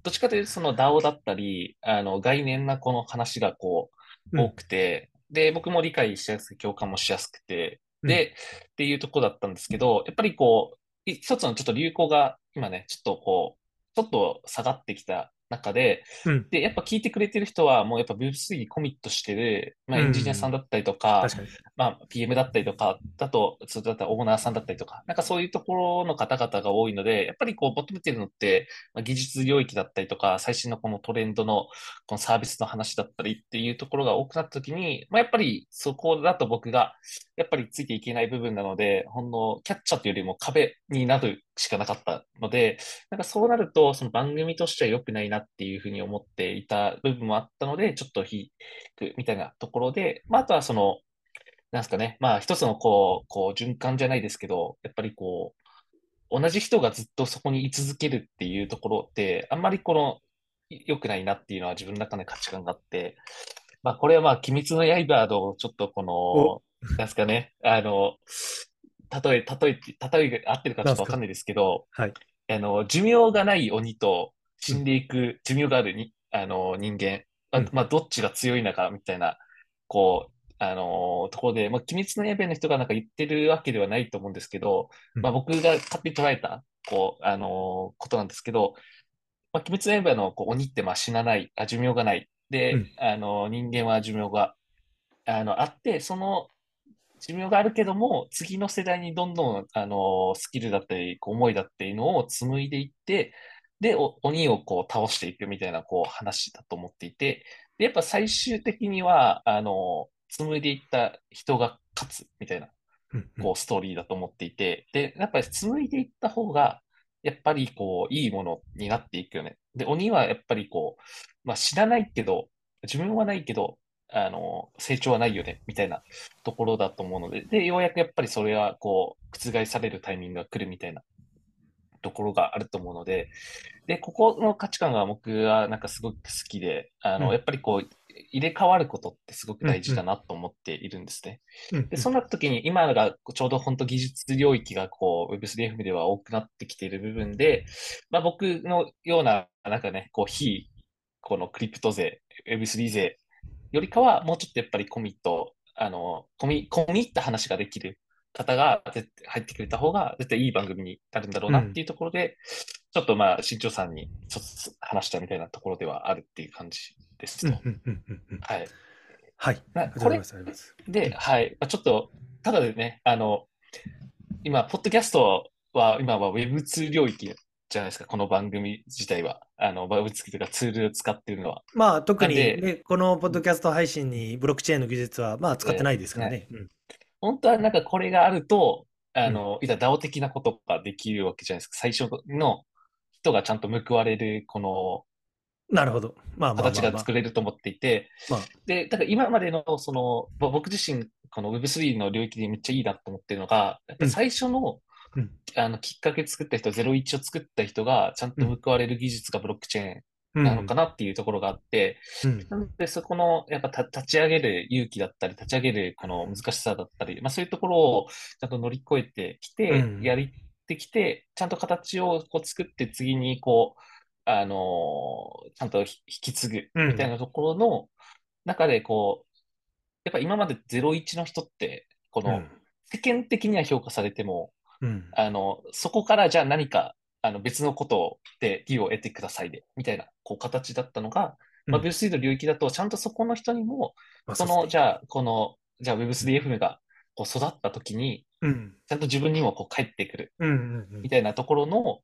どっちかというとその DAO だったり、あの概念なこの話がこう多うん。くて、で、僕も理解しやすく共感もしやすくて、うん。で、っていうところだったんですけど、やっぱりこう、い一つのちょっと流行が今ね、ちょっとこう、ちょっと下がってきた中で、うん。で、やっぱ聞いてくれてる人はもうやっぱ Web3 にコミットしてる、まあうエンジニアさんん。だったりとか、確かに。まあ PM だったりとか、だと、そうだったらオーナーさんだったりとか、なんかそういうところの方々が多いので、やっぱりこう求めてるのって、まあ、技術領域だったりとか、最新のこのトレンドのこのサービスの話だったりっていうところが多くなった時に、まあやっぱりそこだと僕がやっぱりついていけない部分なので、ほんのキャッチャーというよりも壁になるしかなかったので、なんかそうなると、その番組としては良くないなっていうふうに思っていた部分もあったので、ちょっと引くみたいなところで、まあ、あとはその、なんですかね、まあ一つのこう、こう循環じゃないですけど、やっぱりこう、同じ人がずっとそこに居続けるっていうところって、あんまりこの、良くないなっていうのは自分の中で価値観があって、まあこれはまあ、鬼滅の刃のちょっとこお、の、なんですかね、あの、例え、例え、例えが合ってるかちょっとわかんないですけど、はい。あの、寿命がない鬼とうん。死んでいく寿命があるに、あの、人間、まあ、うん。まあ、どっちが強いのかみたいな、こう、あのところで、まあ、鬼滅の刃の人がなんか言ってるわけではないと思うんですけど、うん。まあ、僕が勝手に捉えた、こう、あのことなんですけど、まあ、鬼滅の刃のこう鬼ってまあ死なない、あ、寿命がない。うで、ん。あの人間は寿命が、あの、あって、その寿命があるけども、次の世代にどんどん、あのスキルだったり、こう思いだっていうのを紡いでいって、で、お鬼をこう倒していくみたいなこう話だと思っていて、で、やっぱ最終的には、あの、紡いでいった人が勝つみたいな。こうんストーリーだと思っていて、で、やっぱり紡いでいった方が、やっぱりこう、いいものになっていくよね。で、鬼はやっぱりこう、まあ知らないけど、自分はないけど、あの、成長はないよね、みたいなところだと思うので、で、ようやくやっぱりそれはこう、覆されるタイミングが来るみたいなところがあると思うので、で、ここの価値観が僕はなんかすごく好きで、あの、やうん。っぱりこう、入れ替わることってすごくうん。大事だうん。なと思っているんですね。うん。で、うん。そんな時に今がちょうど本当技術領域がこう Web3FM では多くなってきている部分で、まあ僕のような、なんかね、こう非、このクリプト勢、Web3 勢よりかはもうちょっとやっぱりコミット、あの、コミ、コミった話ができる方が入ってくれた方が絶対いい番組になるんだろうう。なっていうんところで、ちょっとまあ新庄さんにちょっと話したみたいなところではあるっていう感じですと。はい。はい。これで、ん。はい。まあちょっと、ただでね、あの、今、ポッドキャストは、今は Web2 領域じゃないですか、この番組自体は。あの、Web2 とかツールを使っているのは。まあ、特にね、このポッドキャスト配信にブロックチェーンの技術は、まあ、使ってね、ないですからね。本当はなんかこれがあると、あうん。の、いざ DAO 的なことができるわけじゃないですか。最初の人がちゃんと報われる、この、なるほど。まあまあ形が。作れると思っていて、まあ、で、だから今までの、その、ぼ僕自身、この Web3 の領域でめっちゃいいなと思ってるのが、やっぱうん。最初の、うん。あの、きっかけ作った人、01を作った人が、ちゃんとうん。報われる技術がブロックチェーンうん。なのかなっていうところがあって、うん。なので、そこの、やっぱた立ち上げる勇気だったり、立ち上げるこの難しさだったり、まあそういうところをちゃんと乗り越えてきうて、ん。やりてきて、ちゃんと形をこう作って次にこう、あのーちゃんと引き継ぐうみたいん。なところの中でこう、やっぱ今まで01の人って、このうん。世間的には評価されても、うん。あの、そこからじゃあ何か、あの別のことで利を得てくださいで、みたいな、こう形だったのが、まあ、うん。Web3 の領域だと、ちゃんとそこの人にも、その、まあそうですね。じゃあ、この、じゃあ Web3FM がこう育った時に、うん。ちゃんと自分にもこう返ってくる。みたいなところの、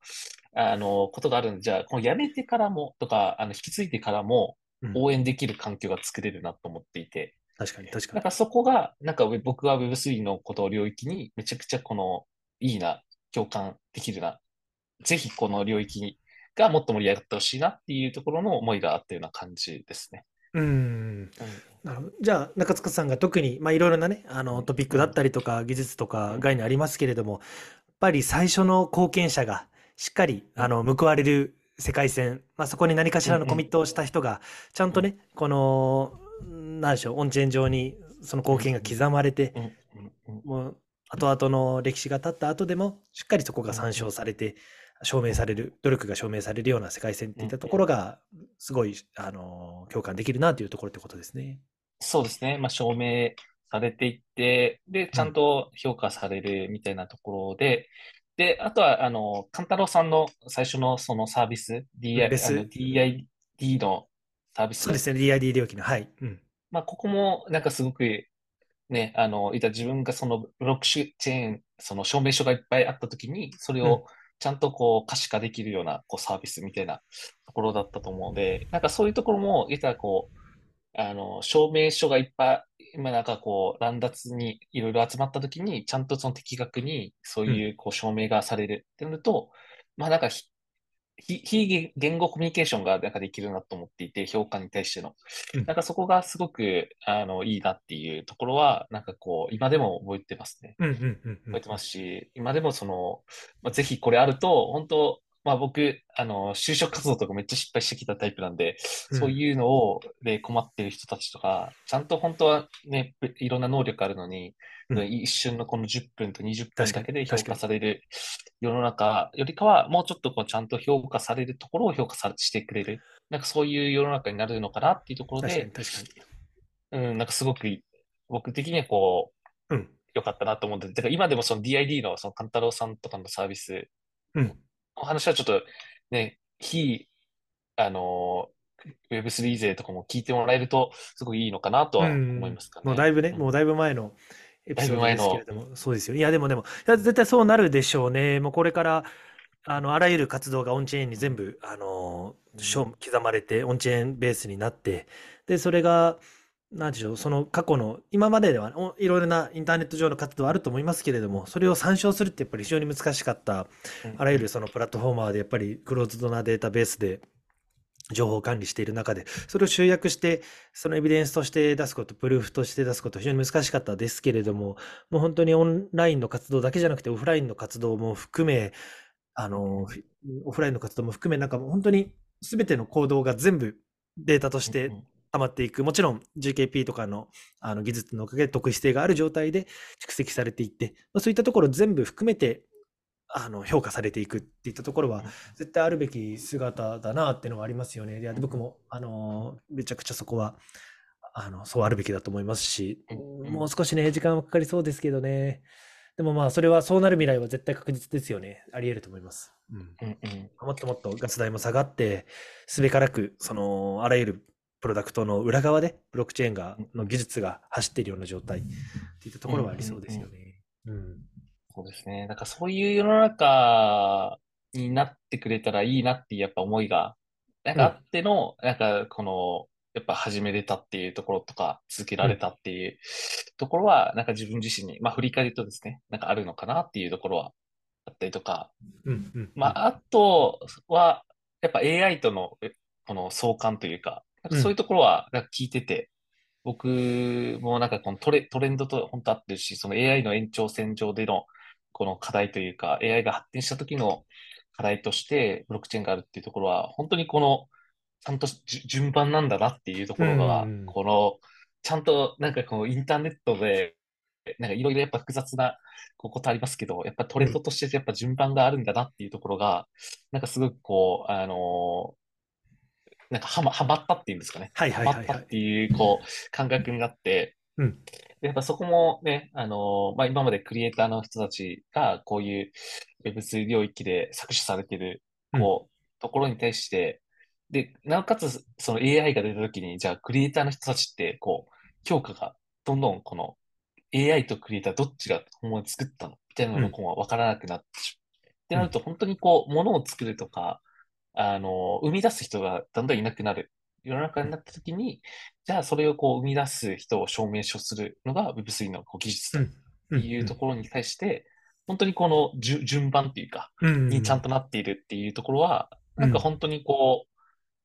あの、ことがあるんで、じゃあ、この辞めてからも、とか、あの、引き継いでからも、うん。応援できる環境が作れるなと思っていて、確かに、確かに。なんかそこが、なんか僕は Web3 のことを領域にめちゃくちゃこの、いいな、共感できるな、ぜひこの領域がもっと盛り上がってほしいなっていうところの思いがあったような感じですね。うん。うん。なるほど。じゃあ、中塚さんが特に、まあ、いろいろなね、あの、うん。トピックだったりとか、技術とかうん。概念ありますけれども、やっぱり最初の貢献者が、しっかり、うん。あの、報われる世界線、まあ、そこに何かしうん。らのコミットをした人が、ちゃんとうん。ね、この、なんでしょう、オンチェーン上にその貢献が刻まれて、もう後々の歴史が経った後でも、しっかりそこが参照されて、証明される、努力が証明されるような世界線っていったところが、すごい、あの、共感できるなというところってことですね。そうですね。まあ、証明されていって、で、ちゃんと評価されるみたいなところで、で、あとは、あの、カンタロウさんの最初のそのサービス、DI、DID のサービスそうですね、DID 領域の、はい。うん。まあ、ここもなんかすごくね、あの、いた自分がそのブロックチェーン、その証明書がいっぱいあったときに、それうんをちゃんとこう可視化できるようなこうサービスみたいなところだったと思うので、なんかそういうところも、いたらこう、あの、証明書がいっぱい、今なんかこう、乱雑にいろいろ集まったときに、ちゃんとその的確にそういうこう証明がされるってなると、まあなんかひ非非言語コミュニケーションがなんかできるなと思っていて、評価に対しての。うんなんかそこがすごく、あの、いいなっていうところは、なんかこう、今でも覚えてますね。うんうんうんうん覚えてますし、今でもその、まあ、ぜひこれあると、本当まあ僕、あの、就職活動とかめっちゃ失敗してきたタイプなんで、うんそういうのを、で、困ってる人たちとか、ちゃんと本当はね、いろんな能力あるのに、うん一瞬のこの10分と20分だけで評確かに価される世の中よりかは、もうちょっとこうちゃんと評価されるところを評価さしてくれる。なんかそういう世の中になるのかなっていうところ確かにで、確かうん、なんかすごく僕的にはこう、に。うん。良かったなと思って、だから今でもその DID のそのカンタロウさんとかのサービスうん。お話はちょっとね、非、あの、Web3 勢とかも聞いてもらえると、すごいいいのかなとは思いますかね。もうだいぶね、うんもうだいぶ前のエピソードですけれども、そうですよ。いや、でもでも、いや絶対そうなるでしょうね。もうこれから、あの、あらゆる活動がオンチェーンに全部、あの、刻まれて、オンチェーンベースになって、で、それが、なんでしょう、その過去の、今までではおいろいろなインターネット上の活動あると思いますけれども、それを参照するってやっぱり非常に難しかった、うん。あらゆるそのプラットフォーマーでやっぱりクローズドなデータベースで情報を管理している中で、それを集約して、そのエビデンスとして出すこと、プルーフとして出すこと、非常に難しかったですけれども、もう本当にオンラインの活動だけじゃなくて、オフラインの活動も含め、あの、ふオフラインの活動も含め、なんか本当に全ての行動が全部データとしてうん溜まっていく。もちろん GKP とかのあの技術のおかげで特異性がある状態で蓄積されていって、まあ、そういったところ全部含めてあの評価されていくっていったところは絶対あるべき姿だなっていうのがありますよね。いや僕もあのめちゃくちゃそこはあのそうあるべきだと思いますし、うんもう少しね時間はかかりそうですけどね。でもまあそれはそうなる未来は絶対確実ですよね。あり得ると思います。うんうんうんもっともっとガス代も下がって、すべからく、その、あらゆるプロダクトの裏側で、ブロックチェーンが、の技術が走っているような状態っていったところはありそうですよね。うん。そうですね。なんかそういう世の中になってくれたらいいなっていうやっぱ思いが、なんかあっての、なんかこの、やっぱ始めれたっていうところとか、続けられたっていうところは、なんか自分自身に、まあ振り返るとですね、なんかあるのかなっていうところはあったりとか、うん。うん。まあ、あとは、やっぱ AI との、えこの相関というか、なんかそういうところは、なんか聞いてて、僕もなんかこのトレ、トレンドと本当合ってるし、その AI の延長線上での、この課題というか、AI が発展した時の課題として、ブロックチェーンがあるっていうところは、本当にこの、ちゃんと順番なんだなっていうところがうん、この、ちゃんとなんかこのインターネットで、なんかいろいろやっぱ複雑なことありますけど、やっぱトレンドとしてやっぱ順番があるんだなっていうところが、なんかすごくこう、あのなんかはま、はまったっていうんですかね。はいはいははいはい。まったっていう、こう、感覚になって、うんでやっぱそこもね、あのまあ、今までクリエイターの人たちが、こういう Web3 領域で搾取されてる、こう、ところに対して、で、なおかつ、その AI が出たときに、じゃあ、クリエイターの人たちって、こう、評価が、どんどん、この、AI とクリエイターどっちが本物に作ったの？みたいなのが分からなくなってしまう。ってなると、本当にこう、ものを作るとか、あの、生み出す人がだんだんいなくなる。世の中になったときに、じゃあそれをこう生み出す人を証明書するのが Web3 のこう技術だっていうところに対して、本当にこの順順番っていうか、ろにちゃんとなっているっていうところは、うんなんか本当にこう、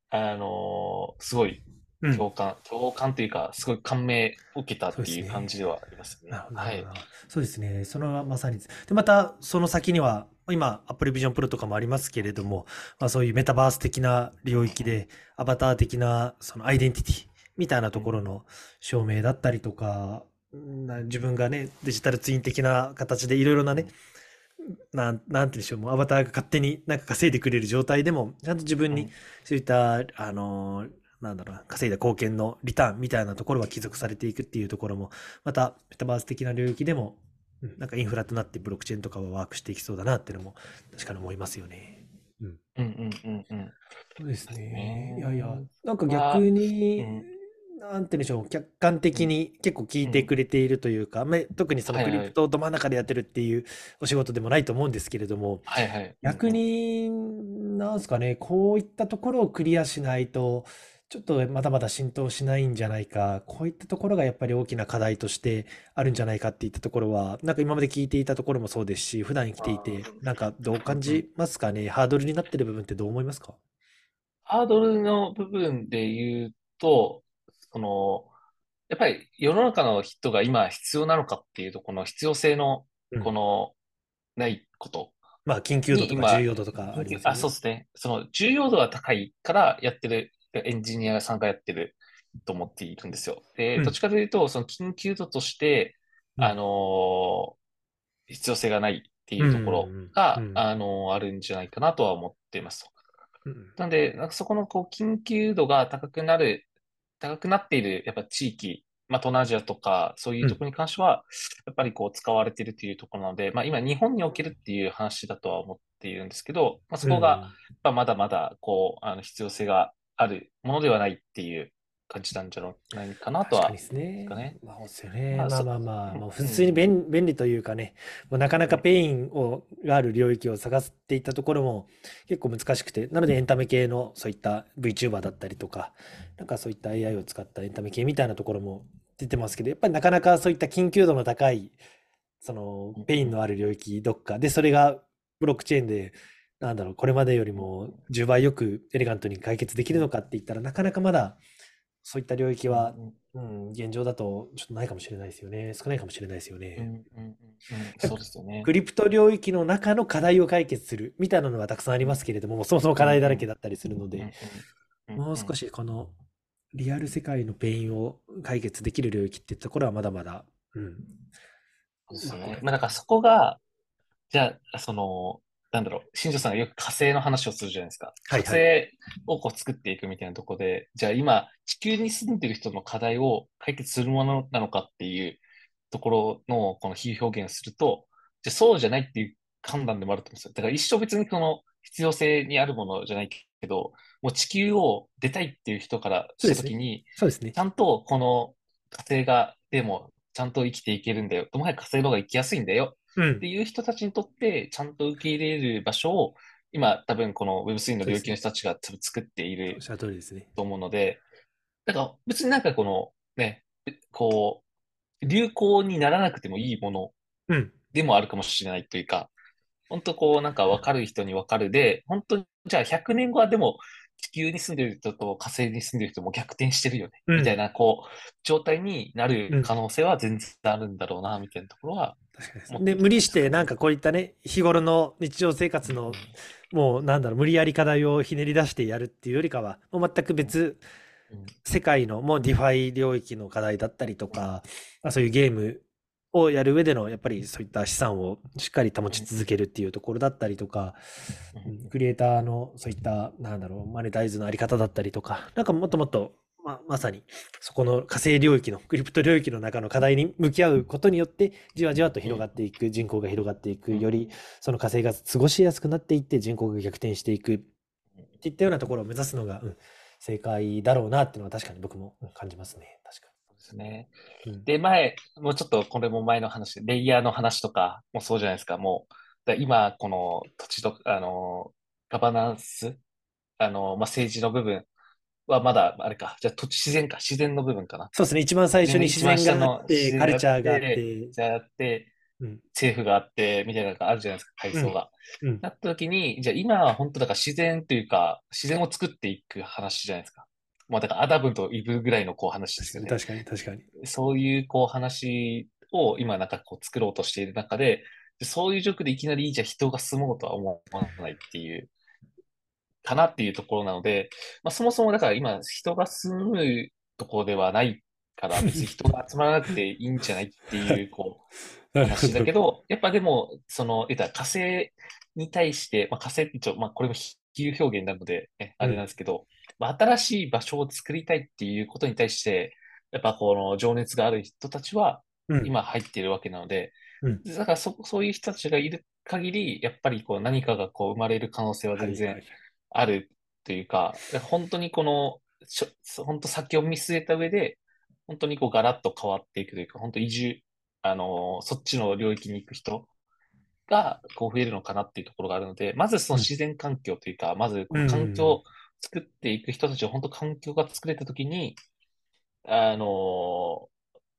あのーすごいうん。共感、共感というか、すごい感銘を受けたっていう感じではありますね。なるほどはい。そうですね。そのまさに。で、またその先には、今、Apple Vision Pro とかもありますけれども、まあ、そういうメタバース的な領域で、アバター的なそのアイデンティティみたいなところの証明だったりとか、な自分がね、デジタルツイン的な形でいろいろなね、なん、なんて言うんでしょう、もうアバターが勝手になんか稼いでくれる状態でも、ちゃんと自分にうん。そういった、あのーなんだろうな、稼いだ貢献のリターンみたいなところは帰属されていくっていうところも、またメタバース的な領域でも、うんなんかインフラとなってブロックチェーンとかはワークしていきそうだなっていうのも確かに思いますよね。うん。うんうんうんうん。そうですねね。いやいや、なんかまあ逆に、うんなんて言うんでしょう、客観的に結構聞いてくれているというか、まあ特にそのクリプトど真ん中でやってるっていうお仕事でもないと思うんですけれども、はいはい。逆に、なんすかね、こういったところをクリアしないと、ちょっとまだまだ浸透しないんじゃないか、こういったところがやっぱり大きな課題としてあるんじゃないかっていったところは、なんか今まで聞いていたところもそうですし、普段生きていて、なんかどう感じますかね、ハードルになってる部分ってどう思いますか？ハードルの部分で言うと、その、やっぱり世の中の人が今必要なのかっていうと、この必要性のうん、この、ないこと。まあ、緊急度とか重要度とかありますよあ、そうですね。その重要度は高いからやってる、エンジニアさんがやってると思っているんですよ。で、うん。どっちかというと、その緊急度として、うん。あのー必要性がないっていうところがうんうんう、ん。あのーあるんじゃないかなとは思っていますなんで、なんかそこのこう緊急度が高くなる、高くなっているやっぱ地域、まあ、東南アジアとかそういうところに関しては、やっぱりこう使われているというところなので、まあ、今日本におけるっていう話だとは思っているんですけど、まあ、そこが、やっぱまだまだこうあの必要性があるものではないっていう感じなんじゃないかなとは。ね。かね。まあ、そうですよね。まあそまあまあもう普通に便便利というかね、もうなかなか pain をがある領域を探していったところも結構難しくて、なのでエンタメ系のそういった VTuber だったりとか、なんかそういった AI を使ったエンタメ系みたいなところも出てますけど、やっぱりなかなかそういった緊急度の高い、その pain のある領域どっか。で、それがブロックチェーンで、なんだろう、これまでよりも10倍よくエレガントに解決できるのかって言ったら、なかなかまだそういった領域はうんうん、現状だとちょっとないかもしれないですよね。少ないかもしれないですようんね。うんうんうんそうですよね。 crypto 領域の中の課題を解決するみたいなのはたくさんありますけれども、そもそも課題だらけだったりするので、もう少ししこのリアル世界の pain を解決できる領域ってところはまだまだ、うん。そうですね。まあだからそこが、じゃあ、その、なんだろう、新庄さんがよく火星の話をするじゃないですか。火星をこう作っていくみたいなところで、じゃあ今、地球に住んでる人の課題を解決するものなのかっていうところのこの比喩表現をすると、じゃあそうじゃないっていう判断でもあると思うんですよ。だから一生別にこの必要性にあるものじゃないけど、もう地球を出たいっていう人からしたときに、そうですねち。ゃんとこの火星が、でも、ちゃんと生きていけるんだよ。もはや火星の方が生きやすいんだよ。うんって。いう人たちにとって、ちゃんと受け入れる場所を、今、多分この Web3 の領域の人たちが作っている。と思うので、だから別になんかこの、ね、こう、流行にならなくてもいいものうん。でもあるかもしれないというか、本当こうなんか分かる人に分かるで、本当にじゃあ100年後はでも地球に住んでる人と火星に住んでる人も逆転してるよね、うんみたいなこう状態になうんる可能性は全然あるんだろうな、みたいなところは、で無理してなんかこういったね、日頃の日常生活のもうなんだろう、無理やり課題をひねり出してやるっていうよりかは、もう全く別うん。世界のもう DeFi 領域の課題だったりとか、まあ、そういうゲームをやる上でのやっぱりそういった資産をしっかり保ち続けるっていうところだったりとか、うん。クリエイターのそういったなんだろうマネタイズのあり方だったりとか、なんかもっともっとままさにそこの火星領域の crypto 領域の中の課題に向き合うことによってじわじわと広がっていく人口が広がっていくよりその火星が過ごしやすくなっていって人口が逆転していくっていったようなところを目指すのが、うん正解だろうなっていうのは確かに僕もうん感じますね。確かそうですね。で、前、もうちょっとこれも前の話で、レイヤーの話とかもそうじゃないですか、もう、だ今、この土地と、あの、ガバナンス、あの、まあ、政治の部分はまだ、あれか、じゃあ土地自然か、自然の部分かな。そうですね。一番最初に自然があって、カルチャーがあっ自て、じゃあって、うん政府があって、みたいなのがあるじゃないですか、階層が。うんなった時に、じゃあ今は本当だから自然というか、自然を作っていく話じゃないですか。まあだからアダムとイブぐらいのこう話ですよね。確かに確かに。そういうこう話を今なんかこう作ろうとしている中で、でそういう状況でいきなりじゃあ人が住もうとは思わないっていう、かなっていうところなので、まあそもそもだから今人が住むところではないから、別に人が集まらなくていいんじゃないっていう、こう、話だけど。ど、やっぱでも、その、言ったら火星に対して、まあ、火星って一応、まあ、これも比喩表現なので、ね、あれなんですけど、まあ、新しい場所を作りたいっていうことに対して、やっぱこの情熱がある人たちはうん。今入っているわけなので、うんだからそ、そういう人たちがいる限り、やっぱりこう何かがこう生まれる可能性は全然はいはいあるというか、本当にこの、本当先を見据えた上で、本当にこうガラッと変わっていくというか、本当移住、あのーそっちの領域に行く人がこう増えるのかなっていうところがあるので、まずその自然環境というか、まずこの環境を作っていく人たちは本当環境が作れたときに、あのー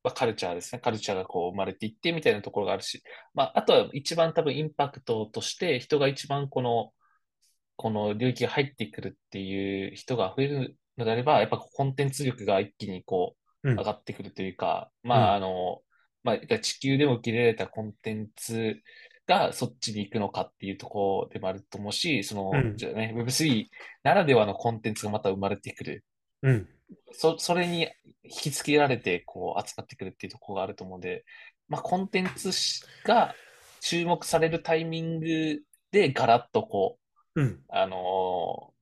まあ、カルチャーですね。カルチャーがこう生まれていってみたいなところがあるし、まあ、あとは一番多分インパクトとして人が一番この、この領域が入ってくるっていう人が増えるのであれば、やっぱコンテンツ力が一気にこううん上がってくるというか、まあ、あの、まあ、地球でも受け入れられたコンテンツがそっちに行くのかっていうところでもあると思うし、その、うんじゃあね、Web3 ならではのコンテンツがまた生まれてくる。うん。そ、それに引きつけられて、こう、集まってくるっていうところがあると思うので、まあ、コンテンツが注目されるタイミングで、ガラッとこう、うん。あのー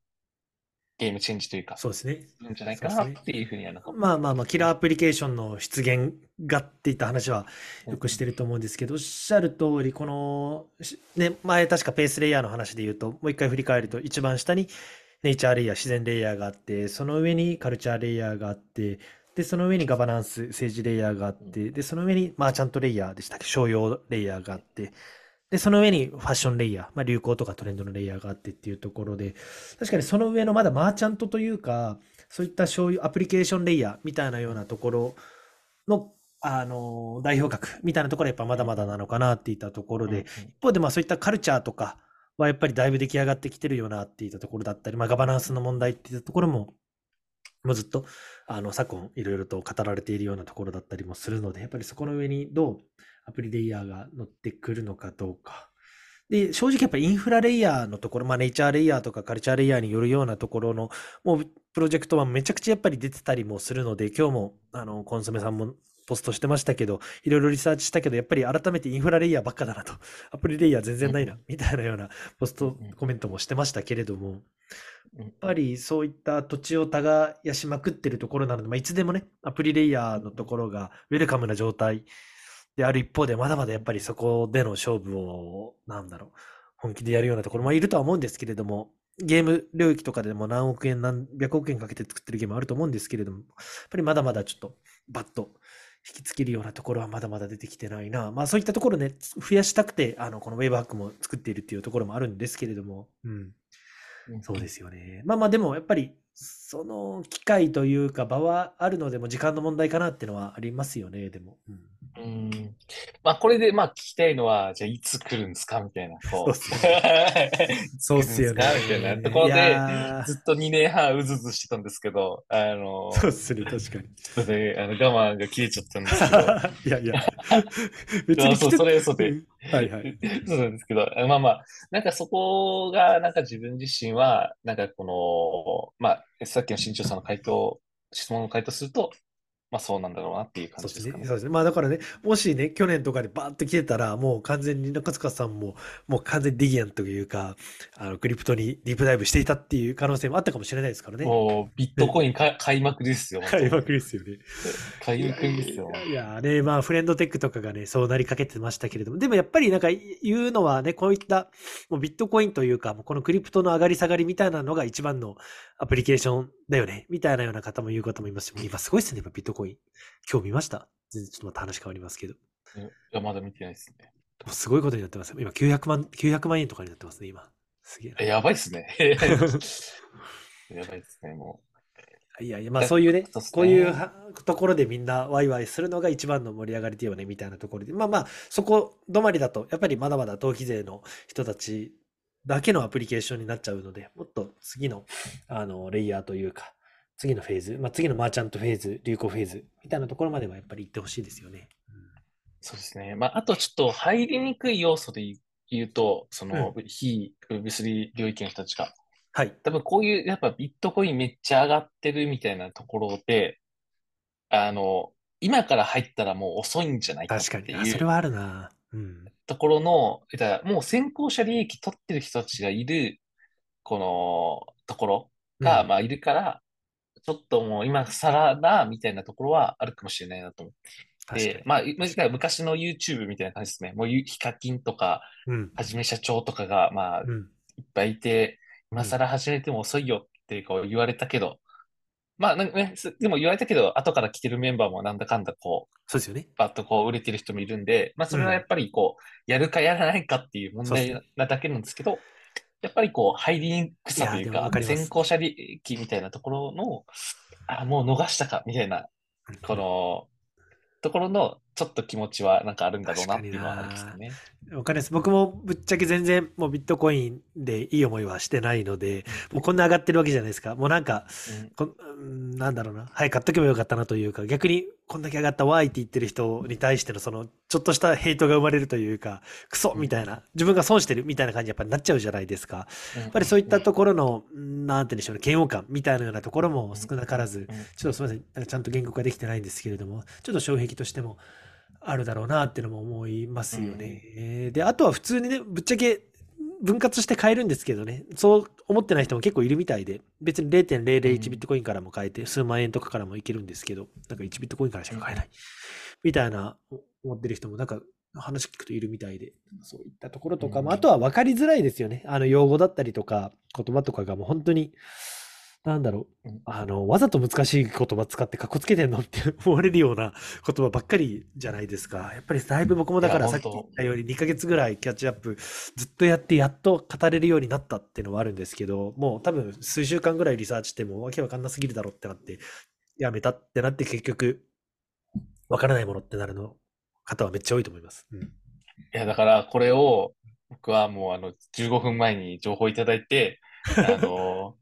ゲームチェンジというか、そうですね。するんじゃないかなっていうふうにはなんか、まあまあまあ、キラーアプリケーションの出現がっていった話はよくしてると思うんですけど、おっしゃる通り、この、しね、前確かペースレイヤーの話で言うと、もう一回振り返ると、一番下にネイチャーレイヤー、自然レイヤーがあって、その上にカルチャーレイヤーがあって、で、その上にガバナンス、政治レイヤーがあって、で、その上に merchant レイヤーでしたっけ、商用レイヤーがあって、で、その上にファッションレイヤー、まあ、流行とかトレンドのレイヤーがあってっていうところで、確かにその上のまだ merchant というか、そういった商用アプリケーションレイヤーみたいなようなところの、あの、代表格みたいなところはやっぱまだまだなのかなっていったところで、一方でまあそういったカルチャーとかはやっぱりだいぶ出来上がってきてるよなっていったところだったり、まあガバナンスの問題っていったところも、もうずっと、あの、昨今いろいろと語られているようなところだったりもするので、やっぱりそこの上にどうアプリレイヤーが乗ってくるのかどうか。で、正直やっぱりインフラレイヤーのところ、まあネイチャーレイヤーとかカルチャーレイヤーによるようなところの、もうプロジェクトはめちゃくちゃやっぱり出てたりもするので、今日も、あの、コンソメさんもポストしてましたけど、いろいろリサーチしたけど、やっぱり改めてインフラレイヤーばっかだなと、アプリレイヤー全然ないな、みたいなようなポストコメントもしてましたけれども、やっぱりそういった土地を耕しまくってるところなので、まあ、いつでもね、アプリレイヤーのところがウェルカムな状態である一方で、まだまだやっぱりそこでの勝負を、なんだろう、本気でやるようなところもいるとは思うんですけれども、ゲーム領域とかでも何億円、何百億円かけて作ってるゲームあると思うんですけれども、やっぱりまだまだちょっとバッと引きつけるようなところはまだまだ出てきてないな。まあそういったところね、増やしたくて、あの、このウェーブハックも作っているっていうところもあるんですけれども、うん。そうですよね。まあまあでもやっぱりその機会というか場はあるのでも時間の問題かなっていうのはありますよね、でも。うんうん。まあ、これで、まあ、聞きたいのは、じゃあ、いつ来るんですか？みたいな、こう。そうっす そうっすよね。みたいなところいで、ずっと2年半うずうずしてたんですけど、あの、そうっすね、確かに。それで、あの、我慢が切れちゃったんですけど、いやいや、別にあそうそれはそうでうんはいはい。そうなんですけど、まあまあ、なんかそこが、なんか自分自身は、なんかこの、まあ、さっきの新潮さんの回答、質問の回答すると、まあそうなんだろうなっていう感。じですかね。そうですね。まあだからね、もしね、去年とかでバーッと来てたら、もう完全に中塚さんも、もう完全にディギアンというか、あの、クリプトにディープダイブしていたっていう可能性もあったかもしれないですからね。もう、ビットコインか買いまくりですよ。本当開幕ですよね。買いまくりですよ。いやね、まあ、フレンドテックとかがね、そうなりかけてましたけれども、でもやっぱりなんか言うのはね、こういったもうビットコインというか、もうこのクリプトの上がり下がりみたいなのが一番のアプリケーションだよね、みたいなような方も言う方もいますし、今すごいですね、今ビットコイン。今日見ました。全然ちょっとまた話変わりますけど。いや、まだ見てないですね。すごいことになってますよ。今900万、900万円とかになってますね、今。すげえやばいっすね。やばいっすね、もいやいや、まあえそういうねそうね、こういうはところでみんなワイワイするのが一番の盛り上がりだよね、みたいなところで。まあまあ、そこ止まりだと、やっぱりまだまだ投機勢の人たちだけのアプリケーションになっちゃうので、もっと次の、あの、レイヤーというか、次のフェーズ、まあ次の merchant フェーズ、流行フェーズ、みたいなところまではやっぱり行ってほしいですよね。うんう、そうですね。まあ、あとちょっと入りにくい要素で言うと、その、非 Web3 領域の人たちが、はい。多分こういう、やっぱビットコインめっちゃ上がってるみたいなところで、あの、今から入ったらもう遅いんじゃないかっ確かに。あ、ていうそれはあるな。うん。ところの、だもう先行者利益取ってる人たちがいる、このところが、うんまあいるから、ちょっともう今更だ、みたいなところはあるかもしれないなと思って、確かに。まあ、昔の YouTube みたいな感じですね。もうゆヒカキンとか、うん。はじめ社長とかが、まあ、うん。いっぱいいて、今更始めても遅いよってこう言われたけど、まあなんかね、すでも言われたけど、後から来てるメンバーもなんだかんだこう、そうですよね。バッとこう売れてる人もいるんで、まあそれはやっぱりこう、やるかやらないかっていう問題なだけなんですけど、やっぱりこう、入りにくさというか、か先行者利益みたいなところの、あ、もう逃したか、みたいな、この、ところの、ちょっと気持ちはなんかあるんだろうなっていうのはありますよね。わかります。僕もぶっちゃけ全然もうビットコインでいい思いはしてないので、もうこんな上がってるわけじゃないですか。もうなんか、うんなんだろうな。はい、買っとけばよかったなというか、逆にこんだけ上がったわーいって言ってる人に対してのその、ちょっとしたヘイトが生まれるというか、クソみたいな、自分が損してるみたいな感じにやっぱりなっちゃうじゃないですか。やっぱりそういったところの、うんなんて言うんでしょうね、嫌悪感みたいなようなところも少なからず、うんちょっとすみません、なんかちゃんと言語化できてないんですけれども、ちょっと障壁としてもあるだろうなっていうのも思いますよね。えーで、あとは普通にね、ぶっちゃけ分割して買えるんですけどね、そう思ってない人も結構いるみたいで、別に0.001ビットコインからも買えて、数万円とかからもいけるんですけど、なんか1ビットコインからしか買えない。みたいな思ってる人もなんか話聞くといるみたいで、そういったところとかも、うん。あとは分かりづらいですよね。あの用語だったりとか、言葉とかがもう本当に、なんだろううん、あの、わざと難しい言葉使ってかっこつけてんのって 思われるような言葉ばっかりじゃないですか。やっぱりだいぶ僕もだからさっき言ったように2ヶ月ぐらいキャッチアップずっとやってやっと語れるようになったっていうのはあるんですけど、もう多分数週間ぐらいリサーチしてもわけわかんなすぎるだろってなって、やめたってなって結局、わからないものってなるの方はめっちゃ多いと思います。うん。いや、だから、これを、僕はもう、あの、15分前に情報いただいて、あの、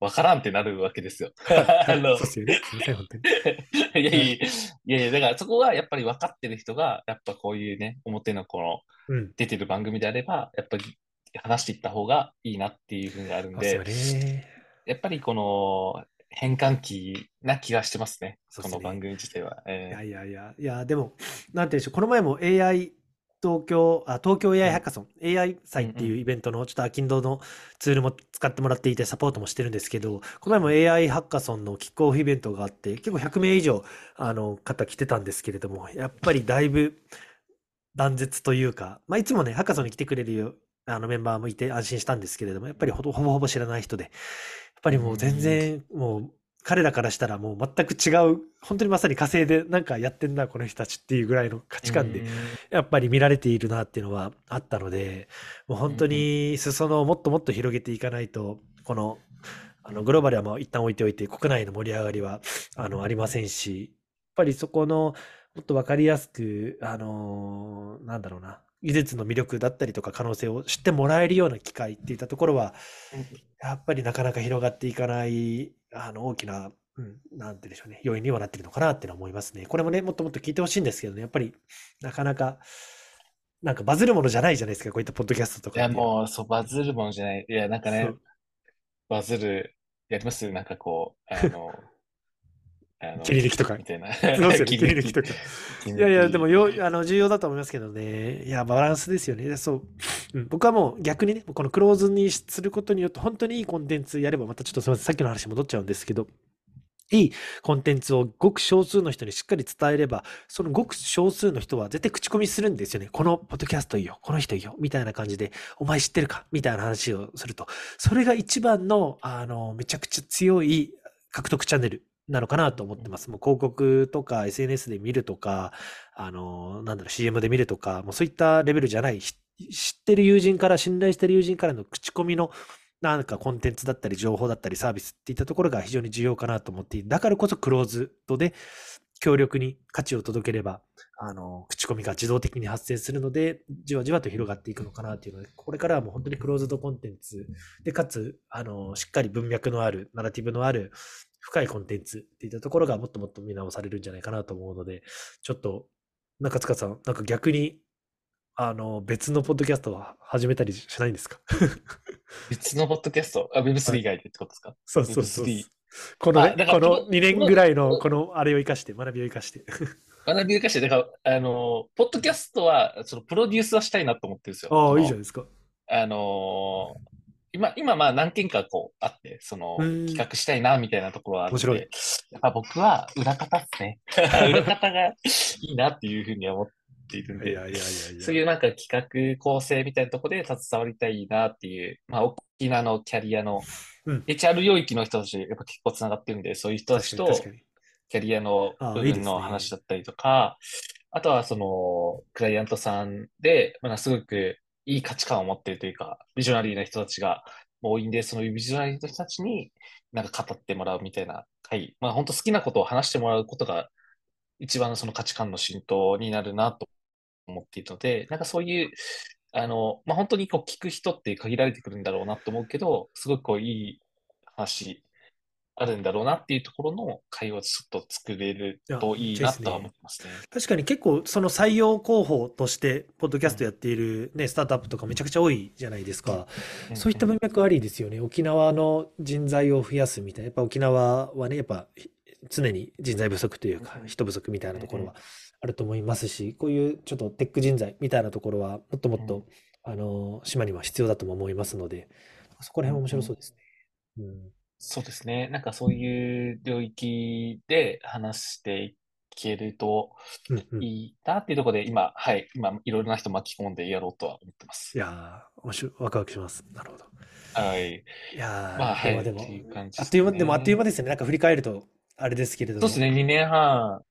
わからんってなるわけですよ。あのそうですよね。すいません、本当に。いやいやいやいや、だからそこはやっぱり分かってる人が、やっぱこういうね、表のこのうん。出てる番組であれば、やっぱり話していった方がいいなっていうふうにあるんで。やっぱりこの変換期な気がしてますね。そうですねこの番組自体は。えいやーいやいや、いや、でも、なんていうんでしょう、この前も AI 東京、あ、東京 AI ハッカソン、AI 祭っていうイベントの、ちょっとアキンドのツールも使ってもらっていて、サポートもしてるんですけど、この前も AI ハッカソンのキックオフイベントがあって、結構100名以上、あの、方来てたんですけれども、やっぱりだいぶ断絶というか、まあ、いつもね、ハッカソンに来てくれるよあのメンバーもいて安心したんですけれども、やっぱりほぼほぼ知らない人で、やっぱりもう全然、もう、彼らからしたらもう全く違う、本当にまさに火星でなんかやってんな、この人たちっていうぐらいの価値観でうん、やっぱり見られているなっていうのはあったので、もう本当に裾野をもっともっと広げていかないと、この、あのグローバルはまあ一旦置いておいて、国内の盛り上がりはあのありませんし、やっぱりそこのもっと分かりやすく、あのなんだろうな、技術の魅力だったりとか可能性を知ってもらえるような機会っていったところは、やっぱりなかなか広がっていかない、あの大きな、うん、なんて言うんでしょうね、要因にはなってるのかなってのは思いますね。これもね、もっともっと聞いてほしいんですけどね、やっぱりなかなか、なんかバズるものじゃないじゃないですか、こういったポッドキャストとかいうのは。もう、そう、バズるものじゃない。いや、なんかねバズる、やります？なんかこう、あの、切り抜きとかみたいな。そうですよね、切り抜きとか。いやいや、でもよ、あの、重要だと思いますけどね。いや、バランスですよね。そう。うん、僕はもう逆にね、このクローズにすることによって、本当にいいコンテンツやれば、またちょっとすみません、さっきの話に戻っちゃうんですけど、いいコンテンツをごく少数の人にしっかり伝えれば、そのごく少数の人は絶対口コミするんですよね。このポッドキャストいいよ、この人いいよ、みたいな感じで、お前知ってるか？みたいな話をすると、それが一番の、あの、めちゃくちゃ強い獲得チャンネルなのかなと思ってます。もう広告とか SNS で見るとか、あの、なんだろう、CM で見るとか、もうそういったレベルじゃない、知ってる友人から、信頼してる友人からの口コミの、なんかコンテンツだったり、情報だったり、サービスっていったところが非常に重要かなと思ってだからこそクローズドで強力に価値を届ければ、あの、口コミが自動的に発生するので、じわじわと広がっていくのかなっていうので、これからはもう本当にクローズドコンテンツで、かつ、あの、しっかり文脈のある、ナラティブのある、深いコンテンツっていったところがもっともっと見直されるんじゃないかなと思うので、ちょっと、中塚さん、なんか逆に、あの、別のポッドキャストは始めたりしないんですか？別のポッドキャスト、あ、Web3 以外でってことですか？そうそうそう。Web3 このね、このこの2年ぐらいの、このあれを生かして、学びを生かして。学びを生かして、だから、あの、ポッドキャストは、その、プロデュースはしたいなと思ってるんですよ。ああ、いいじゃゃないですか。あのー今、今、まあ何件かこうあって、その、うん企画したいな、みたいなところはあるの面白い。で、やっぱ僕は裏方っすね。裏方がいいなっていうふうには思っているんで、いやいやいやいや。そういうなんか企画構成みたいなところで携わりたいなっていう、まあ、沖縄のキャリアの、うん。HR 領域の人たち、やっぱ結構つながってるんで、そういう人たちと、キャリアの部分の話だったりとか、あとはその、クライアントさんで、まあ、すごくいい価値観を持ってるというか、ビジョナリーな人たちが多いんで、そのビジョナリーの人たちになんか語ってもらうみたいな回、まあ本当好きなことを話してもらうことが一番その価値観の浸透になるなと思っているので、なんかそういう、あの、まあ本当にこう聞く人って限られてくるんだろうなと思うけど、すごくこういい話あるんだろうなっていうところの会話をちょっと作れるといいなとは思ってますね。確かに結構その採用候補として、ポッドキャストやっているね、スタートアップとかめちゃくちゃ多いじゃないですか。そういった文脈ありですよね。沖縄の人材を増やすみたいな。やっぱ沖縄はね、やっぱ常に人材不足というかうん人不足みたいなところはあると思いますし、こういうちょっとテック人材みたいなところはもっともっうんと、あの、島には必要だとも思いますので、そこら辺面白そうですね。うん。そうですね。なんかそういう領域で話していけると。いいいなっていうところで今、はい、今いろいろな人巻き込んでやろうとは思ってます。やー、面白い、ワクワクします。なるほど。はい。いやー、まあ、はい。でもでもっていう感じあっという間、でもあっという間でですね。なんか振り返ると、あれですけれども。そうですね。2年半。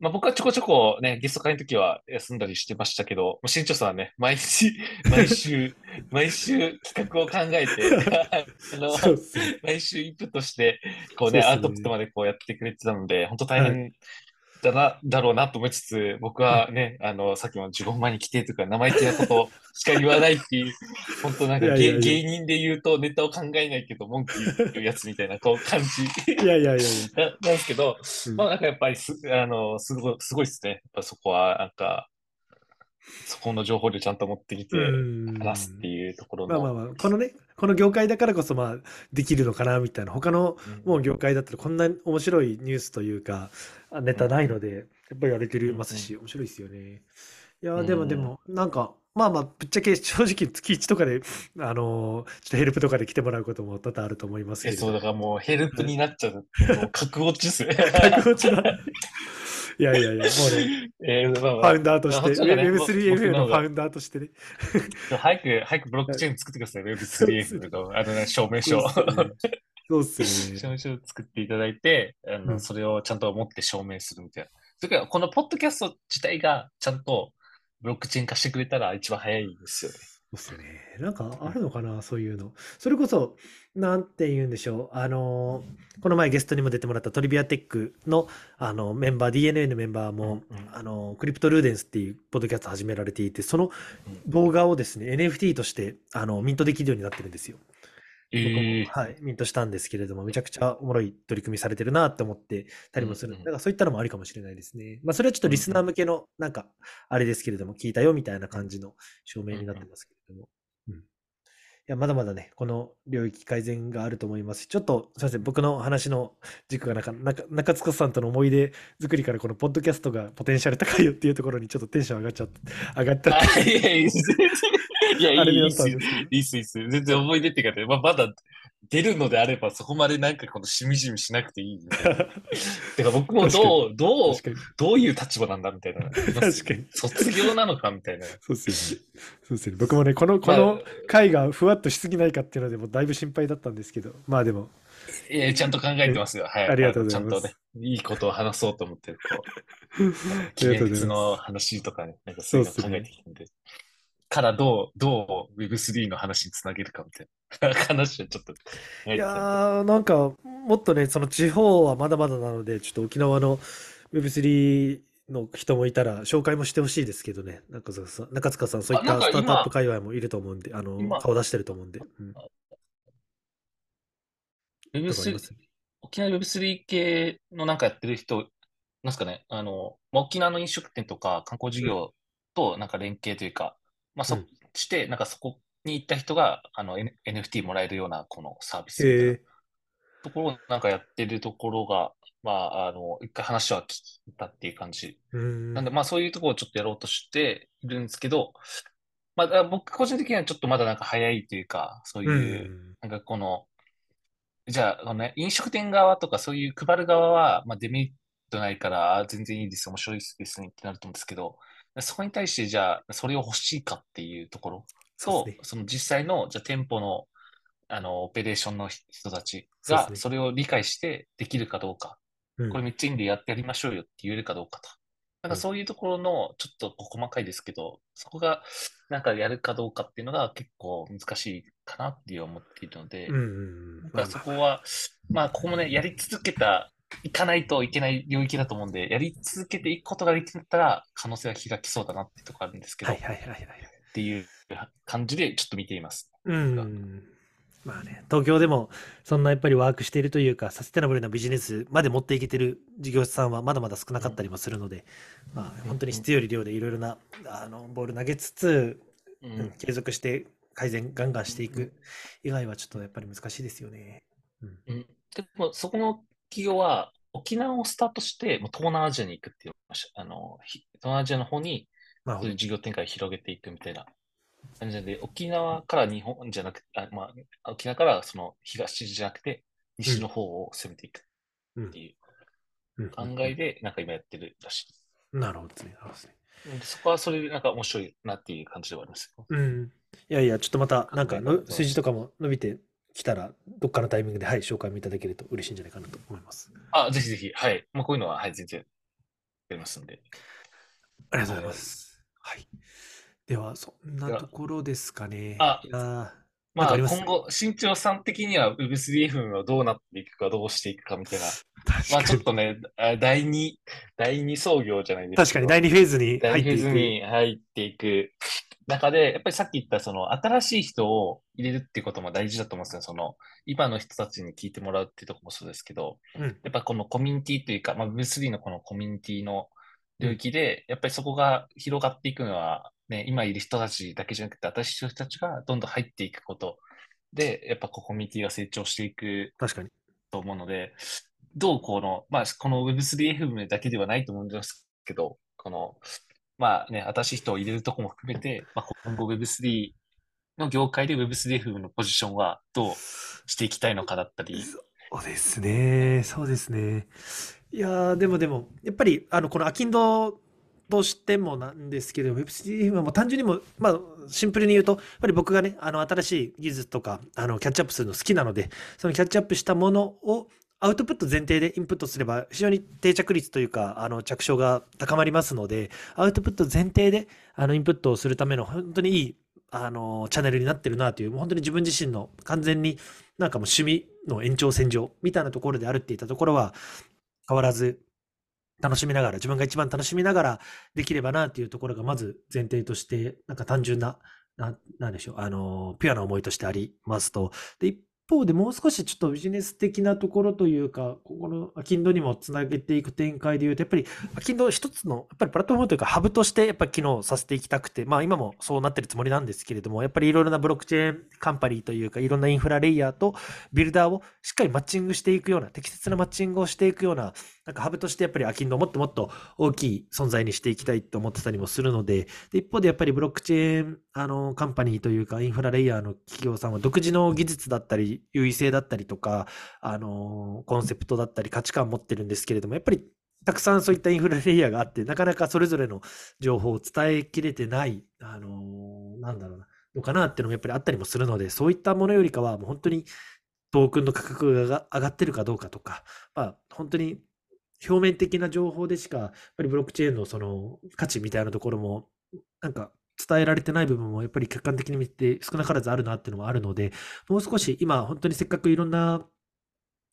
まあ僕はちょこちょこね、ゲスト会の時は休んだりしてましたけど、新庄さんはね、毎日、毎週、毎週企画を考えて、あの。毎週インプットして、こうね、ねアウトプットまでこうやってくれてたので、本当大変だな、だろうなと思いつつ、僕はね、あの、さっきも15分前に来てとか生意気なことしか言わないっていう、本当なんかいやいやいや。芸芸人で言うとネタを考えないけど文句言うやつみたいなこう感じ。いやいやいやい ななんですけど、うん。まあなんかやっぱりす、あの、すごい、すごいですね。やっぱそこは、なんか、そこの情報量ちゃんと持ってきてうん。話すっていうところの、まあまあまあ、このね、この業界だからこそ、まあ、できるのかな、みたいな。他の、うんもう業界だったらこんな面白いニュースというか、あネタないので、やっぱりやれてるますし、面白いですよね。いやー、でうんもでも、なんか、まあまあ、ぶっちゃけ正直月1とかで、あのーちょっとヘルプとかで来てもらうことも多々あると思いますけえ、そう。だからもうヘルプになっちゃう。もう格落ちですね。格落ちだ。いやいやいや、もうね、えーまあフまあァウンダーとして、あそっちの方がね Web3FA の僕の方がファウンダーとしてね。早く、早くブロックチェーン作ってください。Web3F とか、あのね、証明書。そうっすね。証明書を作っていただいて、あの、うんそれをちゃんと持って証明するみたいな。それから、このポッドキャスト自体がちゃんとブロックチェーン化してくれたら一番早いですよね。そうっすよね。なんかあるのかな、そういうの。それこそ、なんて言うんでしょう。あのー、この前ゲストにも出てもらったトリビアテックの、あの、メンバー、DNA のメンバーも、あの、クリプトルーデンスっていうポッドキャスト始められていて、そのうん動画をですね、NFT として、あの、ミントできるようになってるんですよ。僕も、ええはい、ミントしたんですけれども、めちゃくちゃおもろい取り組みされてるなって思ってたりもする。うんうんだからそういったのもありかもしれないですね。まあ、それはちょっとリスナー向けの、なんか、あれですけれども、聞いたよみたいな感じの証明になってますけれども。うん。いや、まだまだね、この領域改善があると思いますし、ちょっと、すいません、僕の話の軸がなんか、中中塚さんとの思い出作りから、このポッドキャストがポテンシャル高いよっていうところにちょっとテンション上がっちゃって、上がったいやいや、いです。いいっす、いいっす。全然思い出っていうかね、まあ、まだ出るのであれば、そこまでなんかこのしみじみしなくていいいな。てか僕もどう、どう。どういう立場なんだみたいな。確かに。卒業なのかみたいな。そうですよね。そうですよね。僕もね、この、こまあの回がふわっとしすぎないかっていうので、もうだいぶ心配だったんですけど、まあでも、いや、ちゃんと考えてますよ。はい。ありがとうございますちゃんとね、いいことを話そうと思って、こう、あり記がとうございます念日の話とかね、なんかそういうの考えてきたんで。からどう、どう Web3 の話につなげるかみたいな 話をちょっといやー、なんか、もっとね、その地方はまだまだなので、ちょっと沖縄の Web3 の人もいたら、紹介もしてほしいですけどね、中塚さん、中塚さん、そういったスタートアップ今界隈もいると思うんで、あの、今顔出してると思うんで。うん、とかあり Web3 ます？沖縄 Web3 系のなんかやってる人、なんですかね、あの、まあ沖縄の飲食店とか観光事業となんか連携というか、まあそ、うんして、なんかそこに行った人が、あの、N- NFT もらえるようなこのサービスみたいなへえところをなんかやってるところが、まあ、あの、一回話は聞いたっていう感じ。ん。なんで、まあそういうところをちょっとやろうとしているんですけど、まあ僕個人的にはちょっとまだなんか早いというか、そうういう、ん。なんかこの、じゃあ、あのね、飲食店側とかそういう配る側は、まあデメリットないから、あ全然いいです、面白いですねってなると思うんですけど、そこに対してじゃあ、それを欲しいかっていうところ？と、そね。その実際の、じゃあ店舗の、あの、オペレーションの人たちが、それを理解してできるかどうか。うん。これめっちゃいいんでやってやりましょうよって言えるかどうかと。なんうん。かそういうところの、ちょっと細かいですけど、そこがなんかやるかどうかっていうのが結構難しいかなっていう思っているのうんで。そこは、まあここもね、やり続けた、いかないといけない領域だと思うんで、やり続けていくことができたら可能性が開きそうだなってところあるんですけど、はいはいはいはい。っていう感じでちょっと見ています。う。ん。まあね、東京でもそんなやっぱりワークしているというか、サステナブルなビジネスまで持っていけてる事業者さんはまだまだ少なかったりもするので、まあ本当に質より量でいろいろなあのボール投げつつ、ううんん。継続して改善ガンガンしていく以外はちょっとやっぱり難しいですよね。うん。うん。でも、そこの企業は、沖縄をスタートして、もう東南アジアに行くって言いました。あの、ひ東南アジアの方に。そういう事業展開を広げていくみたいな感じで、沖縄から日本じゃなくて、あ、まあ、沖縄からその東じゃなくて、うん。西の方を攻めていくうん。っていううん。考うん。えで、なんか今やってるらしい。なるほどですね。そこはそれでなんか面白いなっていう感じではありますよ。うん。いやいや、ちょっとまたなん考かの。数字とかも伸びてきたら、どっかのタイミングで、はい、紹介もいただけると嬉しいんじゃないかなと思います。あ、ぜひぜひ、はい。まあ、こういうのは、はい、全然やりますんで。ありがとうございはい。ます。はい。では、そんなところですかね。あ、いやまあ、今後、新潮さん的には Web3F はどうなっていくか、どうしていくかみたいな。まあ。ちょっとね、あ第二、第二創業じゃないです確かに、第2フェーズに第二フェーズ入っていく。に入っていく中で、やっぱりさっき言った、その、新しい人を入れるっていうことも大事だと思うんですよ。その、今の人たちに聞いてもらうっていうところもそうですけど、うん。やっぱこのコミュニティというか、まあ、Web3 のこのコミュニティの領うん。域で、やっぱりそこが広がっていくのは、ね、今いる人たちだけじゃなくて、新しい人たちがどんどん入っていくことで、やっぱこうコミュニティが成長していく確かに。と思うので、どうこの、まあ、この Web3FM だけではないと思うんですけど、この、まあね、新しい人を入れるとこも含めて、まあ、今後 Web3 の業界で Web3FM のポジションはどうしていきたいのかだったり、そうですね。そうですね。いや、でもでも、やっぱり、あの、このアキンドとしてもなんですけど、Web3 はもう単純にも、まあ、シンプルに言うと、やっぱり僕がね、あの、新しい技術とか、あの、キャッチアップするの好きなので、そのキャッチアップしたものを、アウトプット前提でインプットすれば、非常に定着率というか、あの、着床が高まりますので、アウトプット前提で、あの、インプットをするための、本当にいい、あの、チャンネルになってるなという、もう本当に自分自身の完全になんかもう趣味の延長線上みたいなところであるっていったところは変わらず楽しみながら、自分が一番楽しみながらできればなっていうところがまず前提として、なんか単純な、な、なんでしょう、あの、ピュアな思いとしてありますと。で、一方でもう少しちょっとビジネス的なところというか、ここのアキンドにもつなげていく展開でいうと、やっぱりアキンド一つの、やっぱりプラットフォームというかハブとしてやっぱり機能させていきたくて、まあ今もそうなってるつもりなんですけれども、やっぱりいろいろなブロックチェーンカンパニーというか、いろんなインフラレイヤーとビルダーをしっかりマッチングしていくような、適切なマッチングをしていくような、なんかハブとしてやっぱりアキンドをもっともっと大きい存在にしていきたいと思ってたりもするので、で一方でやっぱりブロックチェーンあのカンパニーというかインフラレイヤーの企業さんは独自の技術だったり優位性だったりとか、あのコンセプトだったり価値観を持ってるんですけれども、やっぱりたくさんそういったインフラレイヤーがあって、なかなかそれぞれの情報を伝えきれてない、あのなんだろうな、のかなっていうのもやっぱりあったりもするので、そういったものよりかはもう本当にトークンの価格が上がってるかどうかとか、まあ本当に表面的な情報でしか、やっぱりブロックチェーンのその価値みたいなところも、なんか伝えられてない部分もやっぱり客観的に見て少なからずあるなっていうのもあるので、もう少し今本当にせっかくいろんな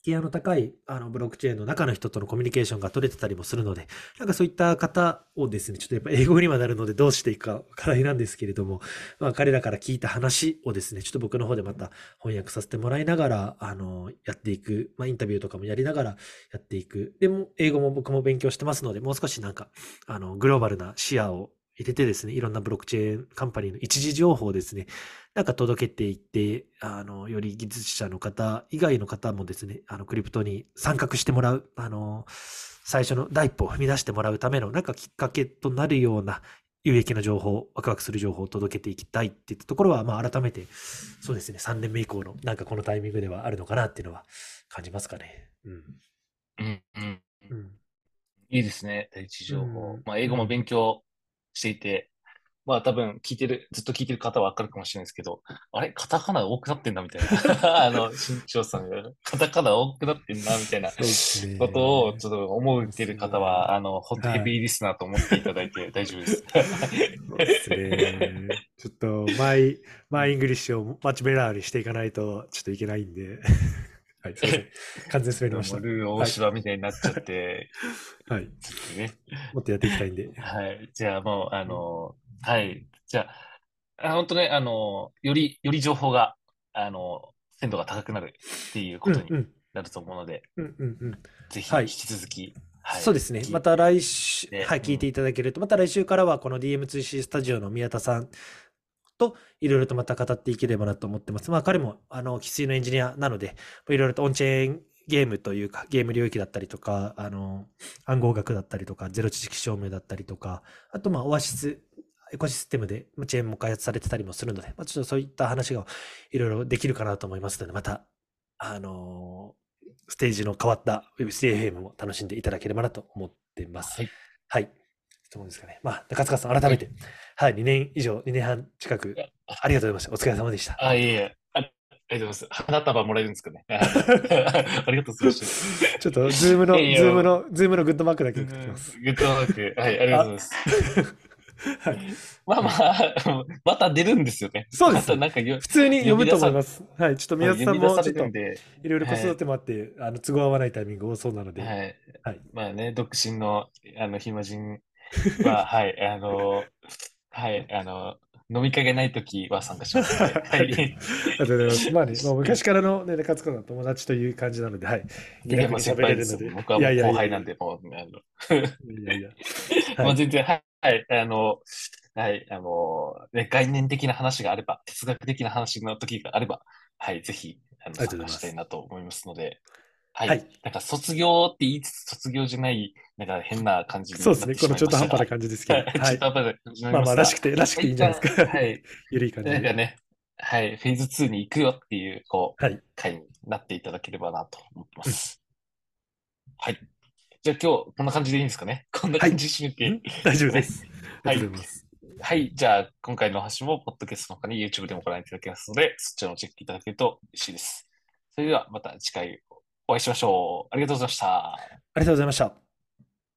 ギアの高いあのブロックチェーンの中の人とのコミュニケーションが取れてたりもするので、なんかそういった方をですね、ちょっとやっぱ英語にはなるのでどうしていくか課題なんですけれども、まあ彼らから聞いた話をですね、ちょっと僕の方でまた翻訳させてもらいながら、あの、やっていく、まあインタビューとかもやりながらやっていく。でも、英語も僕も勉強してますので、もう少しなんか、あの、グローバルな視野を入れてですね、いろんなブロックチェーンカンパニーの一時情報をですね、なんか届けていって、あの、より技術者の方以外の方もですね、あの、クリプトに参画してもらう、あの、最初の第一歩を踏み出してもらうための、なんかきっかけとなるような有益な情報、ワクワクする情報を届けていきたいっていったところは、まあ、改めて、そうですね、3年目以降の、なんかこのタイミングではあるのかなっていうのは感じますかね。うん。うんうん。うん。いいですね、第一情報うん。まあ、英語も勉強していて、まあ多分聞いてる、ずっと聞いてる方はわかるかもしれないですけど、あれカタカナ多くなってんなみたいな。あの、新潮さんが、カタカナ多くなってんなみたいな。ことをちょっと思ってる方は、あの、ホットはいヘビーリスナーと思っていただいて大丈夫です。そうですね。ちょっと、 my, my English を much better にしていかないと、ちょっといけないんで。はい、すいません。完全滑りました。ルー大芝みたいになっちゃって、はい。ちょっとね。もっとやっていきたいんで。はい。じゃあもう、あの、はい。じゃあ、あ本当ね、あの、より、より情報が、あの、鮮度が高くなるっていうことに。なると思うので、うんうんうん。ぜひはい引き続き、はいそうですね。また来週、はい、聞いていただけると、また来週からはこの DM2C スタジオの宮田さんといろいろとまた語っていければなと思ってます。まあ彼もあの生粋のエンジニアなので、いろいろとオンチェーンゲームというか、ゲーム領域だったりとか、あの、暗号学だったりとか、ゼロ知識証明だったりとか、あとまあオアシス、エコシステムでまあチェーンも開発されてたりもするので、まあ、ちょっとそういった話がいろいろできるかなと思いますので、また、あのステージの変わった Web3FM も楽しんでいただければなと思っています。はい。はい。質問ですかね。まあ、中塚さん、改めて、はい、2年以上、2年半近く、ありがとうございました。お疲れ様でした。あ、いえいえ。あありがとうございます。花束もらえるんですかね。あ ありがとうございます。ちょっと、ズームの、ズームの、ズームのグッドマークだけ送ってきます。グッドマーク。はい、ありがとうございます。はい。まあまあ、また出るんですよね。そうですなんかよ普通に読むと思います。はい。ちょっと宮田さんも、ちょっといろいろ子育てもあって、あの、都合合わないタイミング多そうなので、はい。はいまあね、独身の、あの、暇人は、はい、あの、はい、あの、飲み会がないときは参加します、ね。ははいい。ありがとうございます。まあね、もう昔からのね、中塚さんの友達という感じなので、はい。気いや、まあ先輩ですれるので。よ。僕はもう後輩なんで、もう、あの、いやいや。全然、はい、はい、あの、はい、あの、ね、概念的な話があれば、哲学的な話の時があれば、はい、ぜひ、あの、参加したいなと思いますので、はい。はいなんか卒業って言いつつ卒業じゃない、なんか変な感じになそうですね。この中途半端なじ感じですけど。はい、はい中。途半端な感じになりまあまあ、らしくくて、らしくていいんじゃないですか。はい。ゆるい感じで。なんかね、はい、フェーズ2に行くよっていう、こう、はい。回になっていただければなと思ってます。はい。じゃあ今日、こんな感じでいいんですかね？こんな感じで締めて。ん？大丈夫です。あはいりがとうございます。はい。じゃあ、今回の発信も、ポッドキャストの他に YouTube でもご覧いただけますので、そちらもチェックいただけると嬉しいです。それでは、また次回お会いしましょう。ありがとうございました。ありがとうございました。